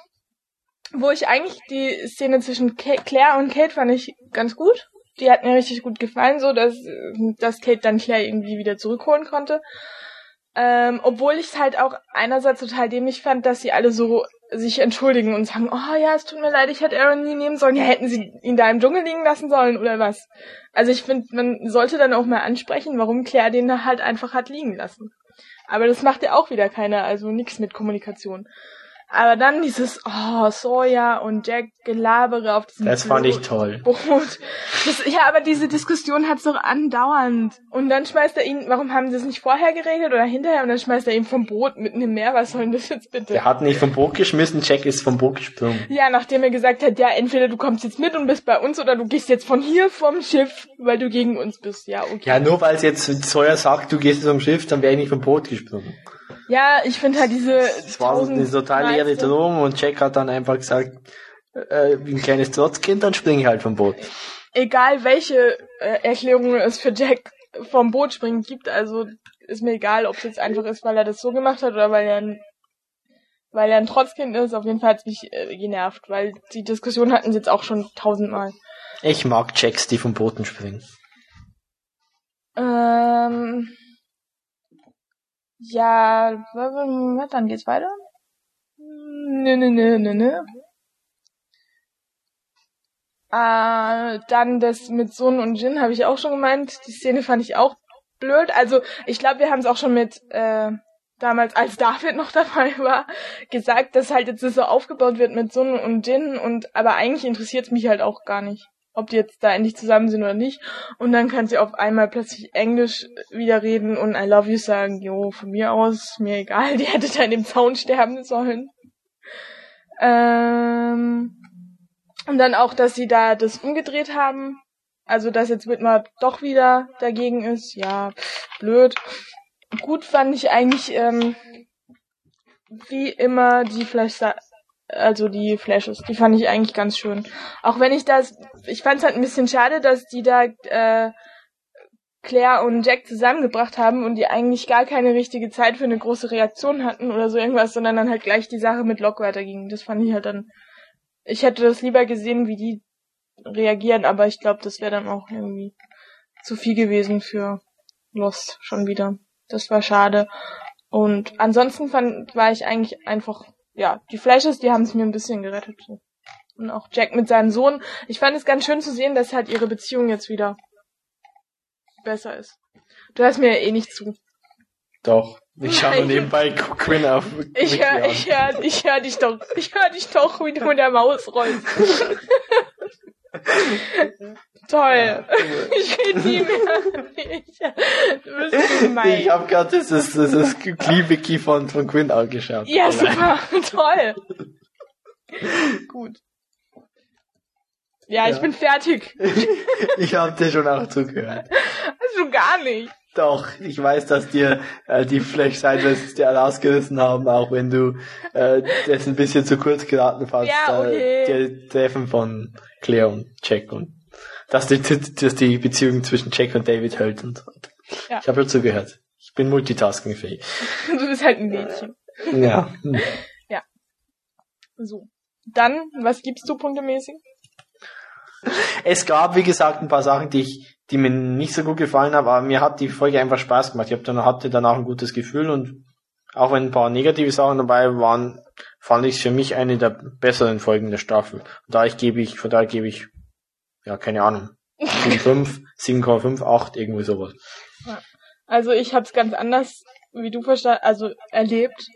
wo ich eigentlich die Szene zwischen Claire und Kate fand ich ganz gut. Die hat mir richtig gut gefallen, so dass, dass Kate dann Claire irgendwie wieder zurückholen konnte. Ähm, obwohl ich es halt auch einerseits total dämlich fand, dass sie alle so sich entschuldigen und sagen, oh ja, es tut mir leid, ich hätte Aaron nie nehmen sollen. Ja, hätten sie ihn da im Dschungel liegen lassen sollen oder was? Also ich finde, man sollte dann auch mal ansprechen, warum Claire den da halt einfach hat liegen lassen. Aber das macht ja auch wieder keiner, also nichts mit Kommunikation. Aber dann dieses, oh, Sawyer und Jack Gelabere auf diesem Das fand ich toll. Boot. Das, ja, aber diese Diskussion hat's doch andauernd. Und dann schmeißt er ihn, warum haben sie es nicht vorher geredet oder hinterher? Und dann schmeißt er ihn vom Boot mitten im Meer. Was soll denn das jetzt bitte? Der hat nicht vom Boot geschmissen, Jack ist vom Boot gesprungen. Ja, nachdem er gesagt hat, ja, entweder du kommst jetzt mit und bist bei uns oder du gehst jetzt von hier vom Schiff, weil du gegen uns bist. Ja, okay. Ja, nur weil es jetzt Sawyer sagt, du gehst vom Schiff, dann wäre ich nicht vom Boot gesprungen. Ja, ich finde halt diese Das war so eine total leere Drohung und Jack hat dann einfach gesagt, äh, wie ein kleines Trotzkind, dann springe ich halt vom Boot. Egal welche äh, Erklärungen es für Jack vom Boot springen gibt, also ist mir egal, ob es jetzt einfach ist, weil er das so gemacht hat oder weil er ein, weil er ein Trotzkind ist. Auf jeden Fall hat mich äh, genervt, weil die Diskussion hatten sie jetzt auch schon tausendmal. Ich mag Jacks, die vom Booten springen. Ähm, ja, dann geht's weiter. Nö, nö, nö, nö, nö. Äh, dann das mit Sohn und Jin habe ich auch schon gemeint. Die Szene fand ich auch blöd. Also ich glaube, wir haben es auch schon mit äh, damals, als David noch [laughs] dabei war, gesagt, dass halt jetzt das so aufgebaut wird mit Sohn und Jin und aber eigentlich interessiert es mich halt auch gar nicht, ob die jetzt da endlich zusammen sind oder nicht. Und dann kann sie auf einmal plötzlich Englisch wieder reden und I love you sagen, jo, von mir aus, mir egal, [laughs] die hätte da in dem Zaun sterben sollen. Ähm, und dann auch, dass sie da das umgedreht haben. Also, dass jetzt Whitmer doch wieder dagegen ist. Ja, blöd. Gut fand ich eigentlich, ähm, wie immer die Flash, also die Flashes, die fand ich eigentlich ganz schön. Auch wenn ich das, ich fand es halt ein bisschen schade, dass die da äh, Claire und Jack zusammengebracht haben und die eigentlich gar keine richtige Zeit für eine große Reaktion hatten oder so irgendwas, sondern dann halt gleich die Sache mit Locke weiterging. Das fand ich halt dann. Ich hätte das lieber gesehen, wie die reagieren, aber ich glaube, das wäre dann auch irgendwie zu viel gewesen für Lost schon wieder. Das war schade. Und ansonsten fand, war ich eigentlich einfach, ja, die Flashes, die haben es mir ein bisschen gerettet. Und auch Jack mit seinem Sohn. Ich fand es ganz schön zu sehen, dass halt ihre Beziehung jetzt wieder besser ist. Du hörst mir ja eh nicht zu. Doch. Ich Nein. nebenbei Quinn auf. Ich Wiki hör, an. ich hör, ich hör dich doch. Ich hör dich doch, wie du mit der Maus rollst. [laughs] Toll. [laughs] Ich rede nie mehr. Ich, du bist gemein. Ich habe gerade das ist das ist Wiki von von Quinn angeschaut. Ja, super. [laughs] Toll. Gut. Ja, ich Ja. bin fertig. [laughs] Ich habe dir schon auch zugehört. Hast du gar nicht. Doch, ich weiß, dass dir äh, die Flash Sideways dir rausgerissen haben, auch wenn du äh, das ein bisschen zu kurz geraten fandst. Ja, okay. Äh, die Treffen von Claire und Jack und dass die, dass die Beziehung zwischen Jack und David hält und so. Ja. Ich habe ja zugehört. Ich bin multitaskingfähig. [laughs] Du bist halt ein Mädchen. Ja. So. Dann, was gibst du punktemäßig? Es gab, wie gesagt, ein paar Sachen, die ich, die mir nicht so gut gefallen haben, aber mir hat die Folge einfach Spaß gemacht. Ich hab dann, hatte danach ein gutes Gefühl und auch wenn ein paar negative Sachen dabei waren, fand ich es für mich eine der besseren Folgen der Staffel. Und da ich gebe ich, von daher gebe ich, ja, keine Ahnung, 7,5, 7,5, 8, irgendwie sowas. Also ich hab's ganz anders, wie du verstanden, also erlebt,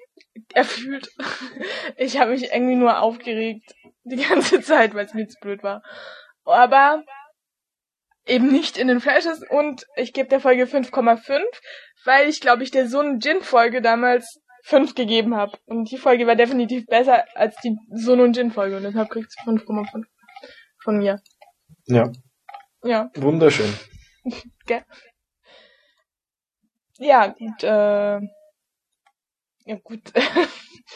erfühlt. [laughs] Ich habe mich irgendwie nur aufgeregt die ganze Zeit, weil es mir zu blöd war. Aber eben nicht in den Flashes und ich gebe der Folge 5,5, weil ich glaube ich der Sun Jin Folge damals 5 gegeben habe und die Folge war definitiv besser als die Sun und Jin Folge und deshalb kriegt's 5,5 von mir. Ja, Ja, wunderschön. [laughs] gell? Ja, gut, äh, ja gut. [laughs]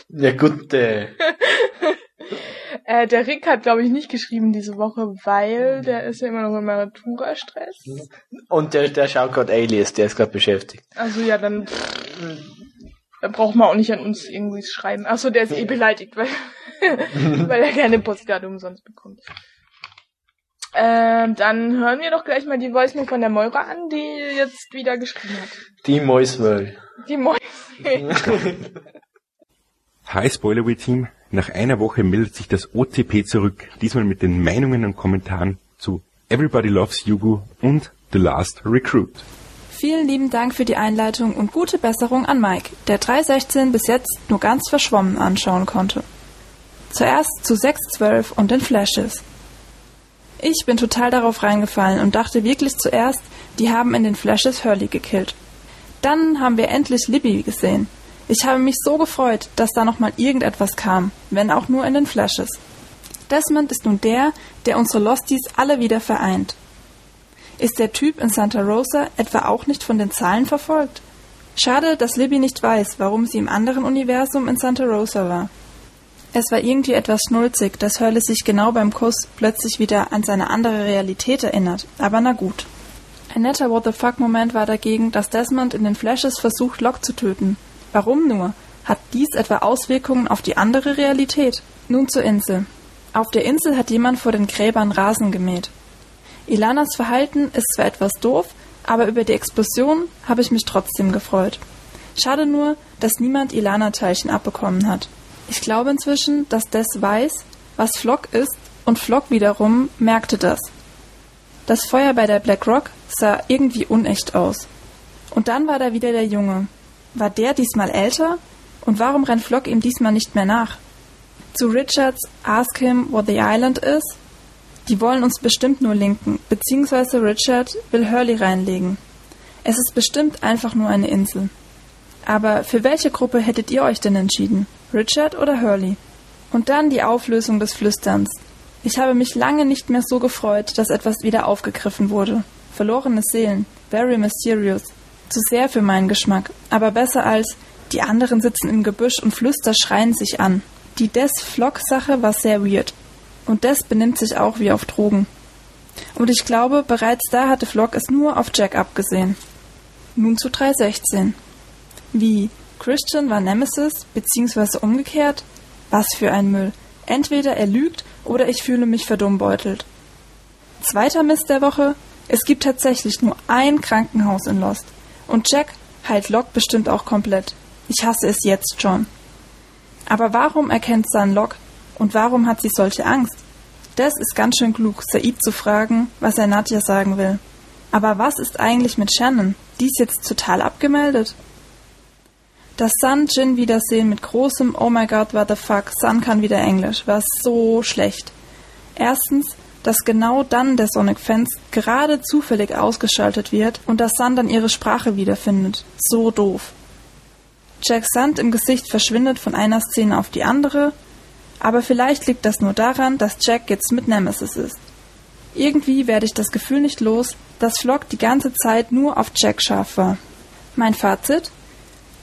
Ja, gut, äh, Äh, der Rick hat, glaube ich, nicht geschrieben diese Woche, weil der ist ja immer noch im Matura-Stress. und der, der schaut gerade Alias, der ist gerade beschäftigt. Also ja, dann da braucht man auch nicht an uns irgendwie schreiben. Achso, der ist eh beleidigt, weil, [laughs] weil er keine Postkarte umsonst bekommt. Ähm, dann hören wir doch gleich mal die Voicemail von der Moira an, die jetzt wieder geschrieben hat. Die Mäuswell. Die Moira. [laughs] Hi Spoilerway Team, nach einer Woche meldet sich das OCP zurück, diesmal mit den Meinungen und Kommentaren zu Everybody Loves Yugu und The Last Recruit. Vielen lieben Dank für die Einleitung und gute Besserung an Mike, der 316 bis jetzt nur ganz verschwommen anschauen konnte. Zuerst zu 612 und den Flashes. Ich bin total darauf reingefallen und dachte wirklich zuerst, die haben in den Flashes Hurley gekillt. Dann haben wir endlich Libby gesehen. Ich habe mich so gefreut, dass da nochmal irgendetwas kam, wenn auch nur in den Flashes. Desmond ist nun der, der unsere Losties alle wieder vereint. Ist der Typ in Santa Rosa etwa auch nicht von den Zahlen verfolgt? Schade, dass Libby nicht weiß, warum sie im anderen Universum in Santa Rosa war. Es war irgendwie etwas schnulzig, dass Hurley sich genau beim Kuss plötzlich wieder an seine andere Realität erinnert, aber na gut. Ein netter What the fuck-Moment war dagegen, dass Desmond in den Flashes versucht, Locke zu töten. Warum nur? Hat dies etwa Auswirkungen auf die andere Realität? Nun zur Insel. Auf der Insel hat jemand vor den Gräbern Rasen gemäht. Ilanas Verhalten ist zwar etwas doof, aber über die Explosion habe ich mich trotzdem gefreut. Schade nur, dass niemand Ilana-Teilchen abbekommen hat. Ich glaube inzwischen, dass Des weiß, was Flock ist, und Flock wiederum merkte das. Das Feuer bei der Black Rock sah irgendwie unecht aus. Und dann war da wieder der Junge. War der diesmal älter? Und warum rennt Flock ihm diesmal nicht mehr nach? Zu Richards Ask him what the island is? Die wollen uns bestimmt nur linken, beziehungsweise Richard will Hurley reinlegen. Es ist bestimmt einfach nur eine Insel. Aber für welche Gruppe hättet ihr euch denn entschieden? Richard oder Hurley? Und dann die Auflösung des Flüsterns. Ich habe mich lange nicht mehr so gefreut, dass etwas wieder aufgegriffen wurde. Verlorene Seelen. Very mysterious. Zu sehr für meinen Geschmack, aber besser als die anderen sitzen im Gebüsch und flüster schreien sich an. Die Des-Flock-Sache war sehr weird. Und Des benimmt sich auch wie auf Drogen. Und ich glaube, bereits da hatte Flock es nur auf Jack abgesehen. Nun zu 316. Wie? Christian war Nemesis, beziehungsweise umgekehrt? Was für ein Müll. Entweder er lügt oder ich fühle mich verdummbeutelt. Zweiter Mist der Woche. Es gibt tatsächlich nur ein Krankenhaus in Lost. Und Jack heilt Locke bestimmt auch komplett. Ich hasse es jetzt schon. Aber warum erkennt Sun Locke? Und warum hat sie solche Angst? Des ist ganz schön klug, Said zu fragen, was er Nadja sagen will. Aber was ist eigentlich mit Shannon? Die ist jetzt total abgemeldet. Das Sun-Jin-Wiedersehen mit großem Oh my god, what the fuck, Sun kann wieder Englisch, war so schlecht. Erstens, dass genau dann der Sonic Fans gerade zufällig ausgeschaltet wird und dass Sun dann ihre Sprache wiederfindet. So doof. Jack Sand im Gesicht verschwindet von einer Szene auf die andere, aber vielleicht liegt das nur daran, dass Jack jetzt mit Nemesis ist. Irgendwie werde ich das Gefühl nicht los, dass Flock die ganze Zeit nur auf Jack scharf war. Mein Fazit?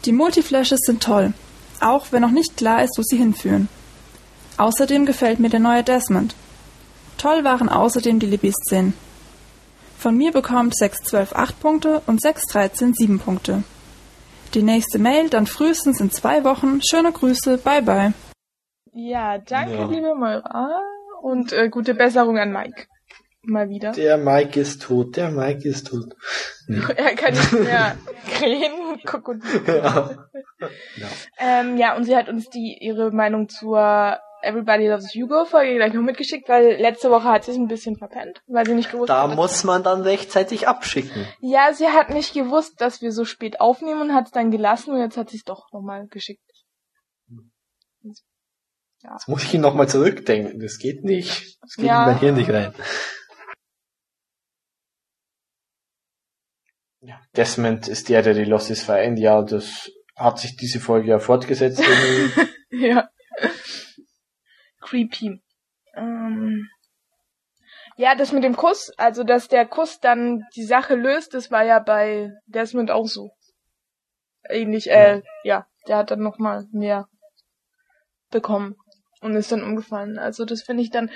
Die Multiflashes sind toll, auch wenn noch nicht klar ist, wo sie hinführen. Außerdem gefällt mir der neue Desmond. Toll waren außerdem die Libby-Szenen. Von mir bekommt 612 8 Punkte und 613 7 Punkte. Die nächste Mail dann frühestens in zwei Wochen. Schöne Grüße, bye bye. Ja, danke, Ja. liebe Moira. Und äh, gute Besserung an Mike. Mal wieder. Der Mike ist tot, der Mike ist tot. [laughs] Er kann nicht mehr krähen und Krokodil. Ja. Ähm, ja, und sie hat uns die ihre Meinung zur Everybody Loves Hugo Folge gleich noch mitgeschickt, weil letzte Woche hat sie es ein bisschen verpennt, weil sie nicht gewusst Da hat. dass- muss man dann rechtzeitig abschicken. Ja, sie hat nicht gewusst, dass wir so spät aufnehmen und hat es dann gelassen und jetzt hat sie es doch nochmal geschickt. Jetzt muss ich ihn nochmal zurückdenken. Das geht nicht. Das geht Ja. in mein Hirn nicht rein. Desmond ist der, der die Losses vereint. Ja, das hat sich diese Folge ja fortgesetzt. [laughs] Ja. Creepy. Ähm, ja, das mit dem Kuss, also dass der Kuss dann die Sache löst, das war ja bei Desmond auch so. Ähnlich, äh, ja, der hat dann nochmal mehr bekommen und ist dann umgefallen. Also das finde ich dann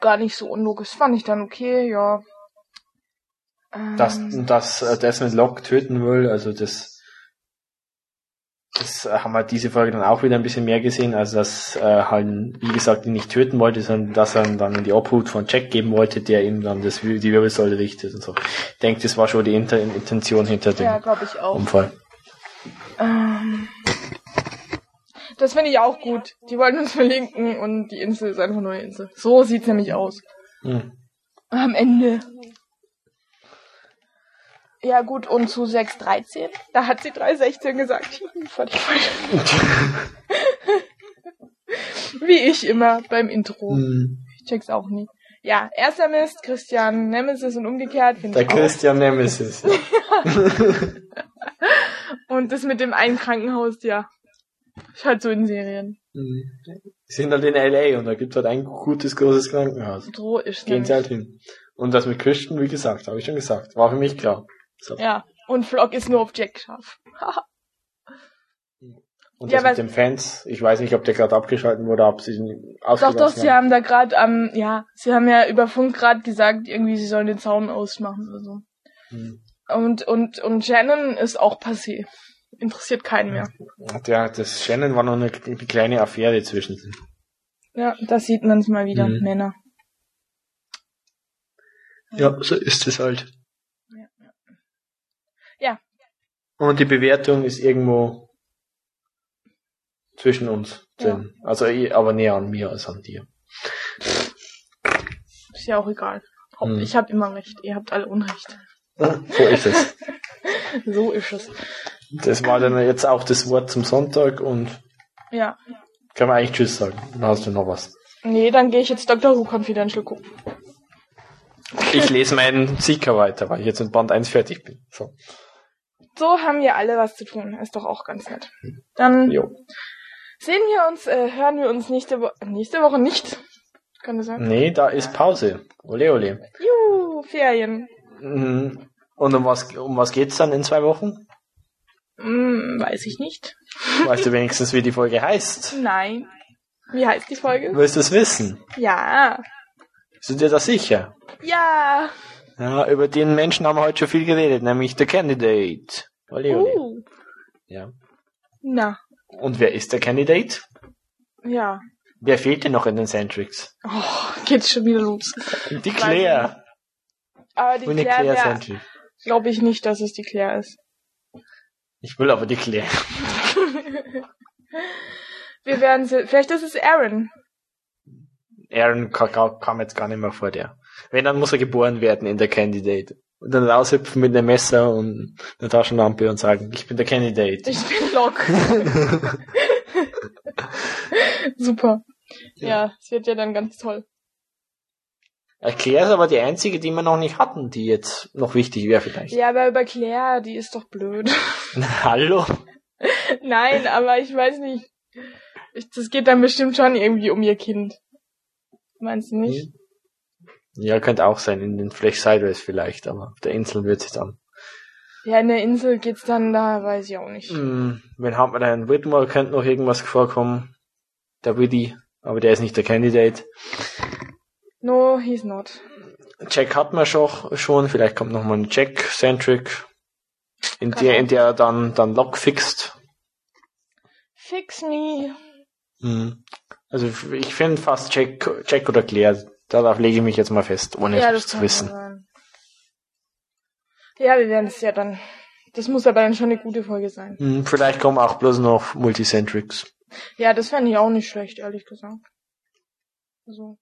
gar nicht so unlogisch. Fand ich dann okay, ja. Ähm, dass, dass äh, Desmond Locke töten will, also das, das äh, haben wir diese Folge dann auch wieder ein bisschen mehr gesehen, also dass äh, halt, wie gesagt, ihn nicht töten wollte, sondern dass er ihn dann in die Obhut von Jack geben wollte, der ihm dann das, die Wirbelsäule richtet und so. Ich denke, das war schon die Inter Intention hinter dem ja. Unfall. Ähm, das finde ich auch gut. Die wollen uns verlinken und die Insel ist einfach nur eine Insel. So sieht's nämlich aus. Hm. Am Ende. Ja gut, und zu 6.13, da hat sie 3.16 gesagt. Falsch. [laughs] Wie ich immer beim Intro. Hm. Ich check's auch nie. Ja, erster Mist, Christian Nemesis und umgekehrt. Der ich auch. Christian Nemesis. [laughs] Und das mit dem einen Krankenhaus, ja. Ist halt so in Serien. Hm. Wir sind halt in L.A. und da gibt's halt ein gutes, großes Krankenhaus. So ist Gehen nämlich. sie halt hin. Und das mit Christian, wie gesagt, habe ich schon gesagt, war für mich klar. So. Ja, und Flock ist nur auf Jack scharf. Und Ja, das aber- mit den Fans, ich weiß nicht, ob der gerade abgeschalten wurde, ob sie ihn doch, doch, sie haben da gerade am, ja, sie haben ja über Funk gerade gesagt, irgendwie sie sollen den Zaun ausmachen oder so. Hm. Und, und, und Shannon ist auch passé. Interessiert keinen mehr. Ja, das Shannon war noch eine, eine kleine Affäre zwischen. Ja, das sieht man mal wieder, Mhm. Männer. Ja, so ist es halt. Ja, ja. Ja. Und die Bewertung ist irgendwo zwischen uns drin. Also, eh, aber näher an mir als an dir. Ist ja auch egal. Mhm. Ich habe immer recht, ihr habt alle Unrecht. So ist es. [laughs] So ist es. Das war dann jetzt auch das Wort zum Sonntag und Ja. kann man eigentlich Tschüss sagen. Dann hast du noch was. Nee, dann gehe ich jetzt Doctor Who Confidential gucken. Ich lese meinen Seeker weiter, weil ich jetzt mit Band 1 fertig bin. So. So haben wir alle was zu tun. Ist doch auch ganz nett. Dann Jo. sehen wir uns, äh, hören wir uns nächste Woche, nächste Woche nicht. Kann das sein? Nee, da ist Pause. Ole, ole. Juhu, Ferien. Mhm. Und um was, um was geht's dann in zwei Wochen? Hm, weiß ich nicht. Weißt du wenigstens, wie die Folge heißt? Nein. Wie heißt die Folge? Willst du es wissen? Ja. Bist du dir da sicher? Ja. Ja, über den Menschen haben wir heute schon viel geredet, nämlich der Candidate. Ole, ole. Uh. Ja. Na. Und wer ist der Candidate? Ja. Wer fehlt denn noch in den Centrics? Oh, geht's schon wieder los. Die Claire. Aber die Und Claire, Claire Centric. glaube ich nicht, dass es die Claire ist. Ich will aber die Claire. [laughs] Wir werden sie, vielleicht ist es Aaron. Aaron ka- ka- kam jetzt gar nicht mehr vor der. Wenn, dann muss er geboren werden in der Candidate. Und dann raushüpfen mit einem Messer und einer Taschenlampe und sagen, ich bin der Candidate. Ich bin Lok. [laughs] Super. Ja, es wird ja dann ganz toll. Claire ist aber die einzige, die wir noch nicht hatten, die jetzt noch wichtig wäre vielleicht. Ja, aber über Claire, die ist doch blöd. [laughs] Hallo? Nein, aber ich weiß nicht. Ich, das geht dann bestimmt schon irgendwie um ihr Kind. Meinst du nicht? Ja, könnte auch sein, in den Flash Sideways vielleicht, aber auf der Insel wird sie dann. Ja, in der Insel geht's dann, da weiß ich auch nicht. Hm, wen haben wir da? In Whitmore könnte noch irgendwas vorkommen. Der Widdy, aber der ist nicht der Candidate. No, he's not. Jack hat man schon, schon. vielleicht kommt noch mal ein Jack-Centric, in Kann der, in der er dann, dann Lock fixt. Fix me. Hm. Also ich finde fast Jack, Jack oder Claire. Darauf lege ich mich jetzt mal fest, ohne ja, es zu wissen. sein. Ja, wir werden es ja dann. Das muss aber dann schon eine gute Folge sein. Hm, vielleicht kommen auch bloß noch Multicentrics. Ja, das fände ich auch nicht schlecht, ehrlich gesagt. Also,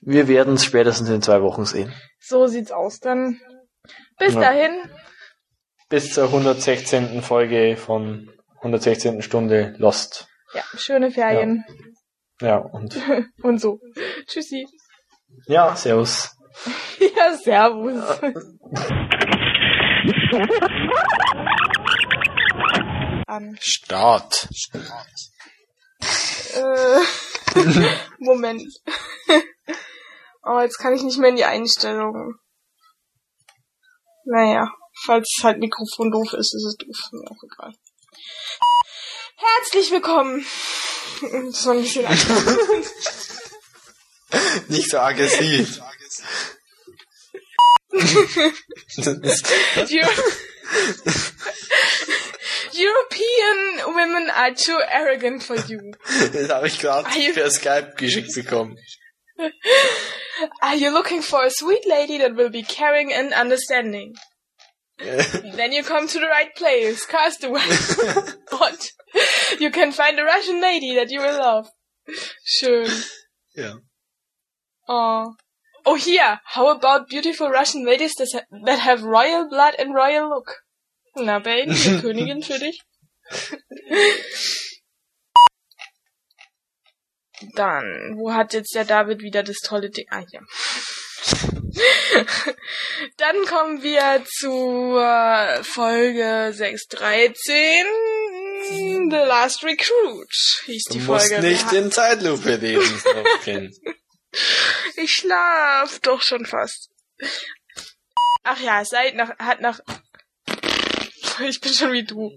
Wir werden es spätestens in zwei Wochen sehen. so sieht's aus. Dann bis Ja. dahin. Bis zur 116. Folge von 116. Stunde Lost. Ja, schöne Ferien Ja, und [laughs] und so. Tschüssi. ja, servus. [laughs] Ja, servus. An. Start. Äh, [laughs] Moment. oh, jetzt kann ich nicht mehr in die Einstellungen. Naja, falls halt Mikrofon doof ist, ist es doof. Mir auch egal. Herzlich willkommen. [laughs] Das war ein bisschen [laughs] Nicht so aggressiv. [laughs] Euro- European women are too arrogant for you. Das habe ich gerade per Skype geschickt bekommen. Are you looking for a sweet lady that will be caring and understanding? [laughs] Then you come to the right place, Castaway. [laughs] But you can find a Russian lady that you will love. Schön. ja. Oh. Oh, here. How about beautiful Russian ladies that, ha that have royal blood and royal look? Na, Baby, die [laughs] Königin für dich. Dann, wo hat jetzt der David wieder das tolle Ding? Ah, hier. [laughs] Dann kommen wir zur Folge 613. The Last Recruit hieß Du die musst Folge. nicht Wir in Zeitlupe lesen, [laughs] Snopkin. Ich schlaf doch schon fast. Ach ja, seid nach, hat nach, [laughs] ich bin schon wie du.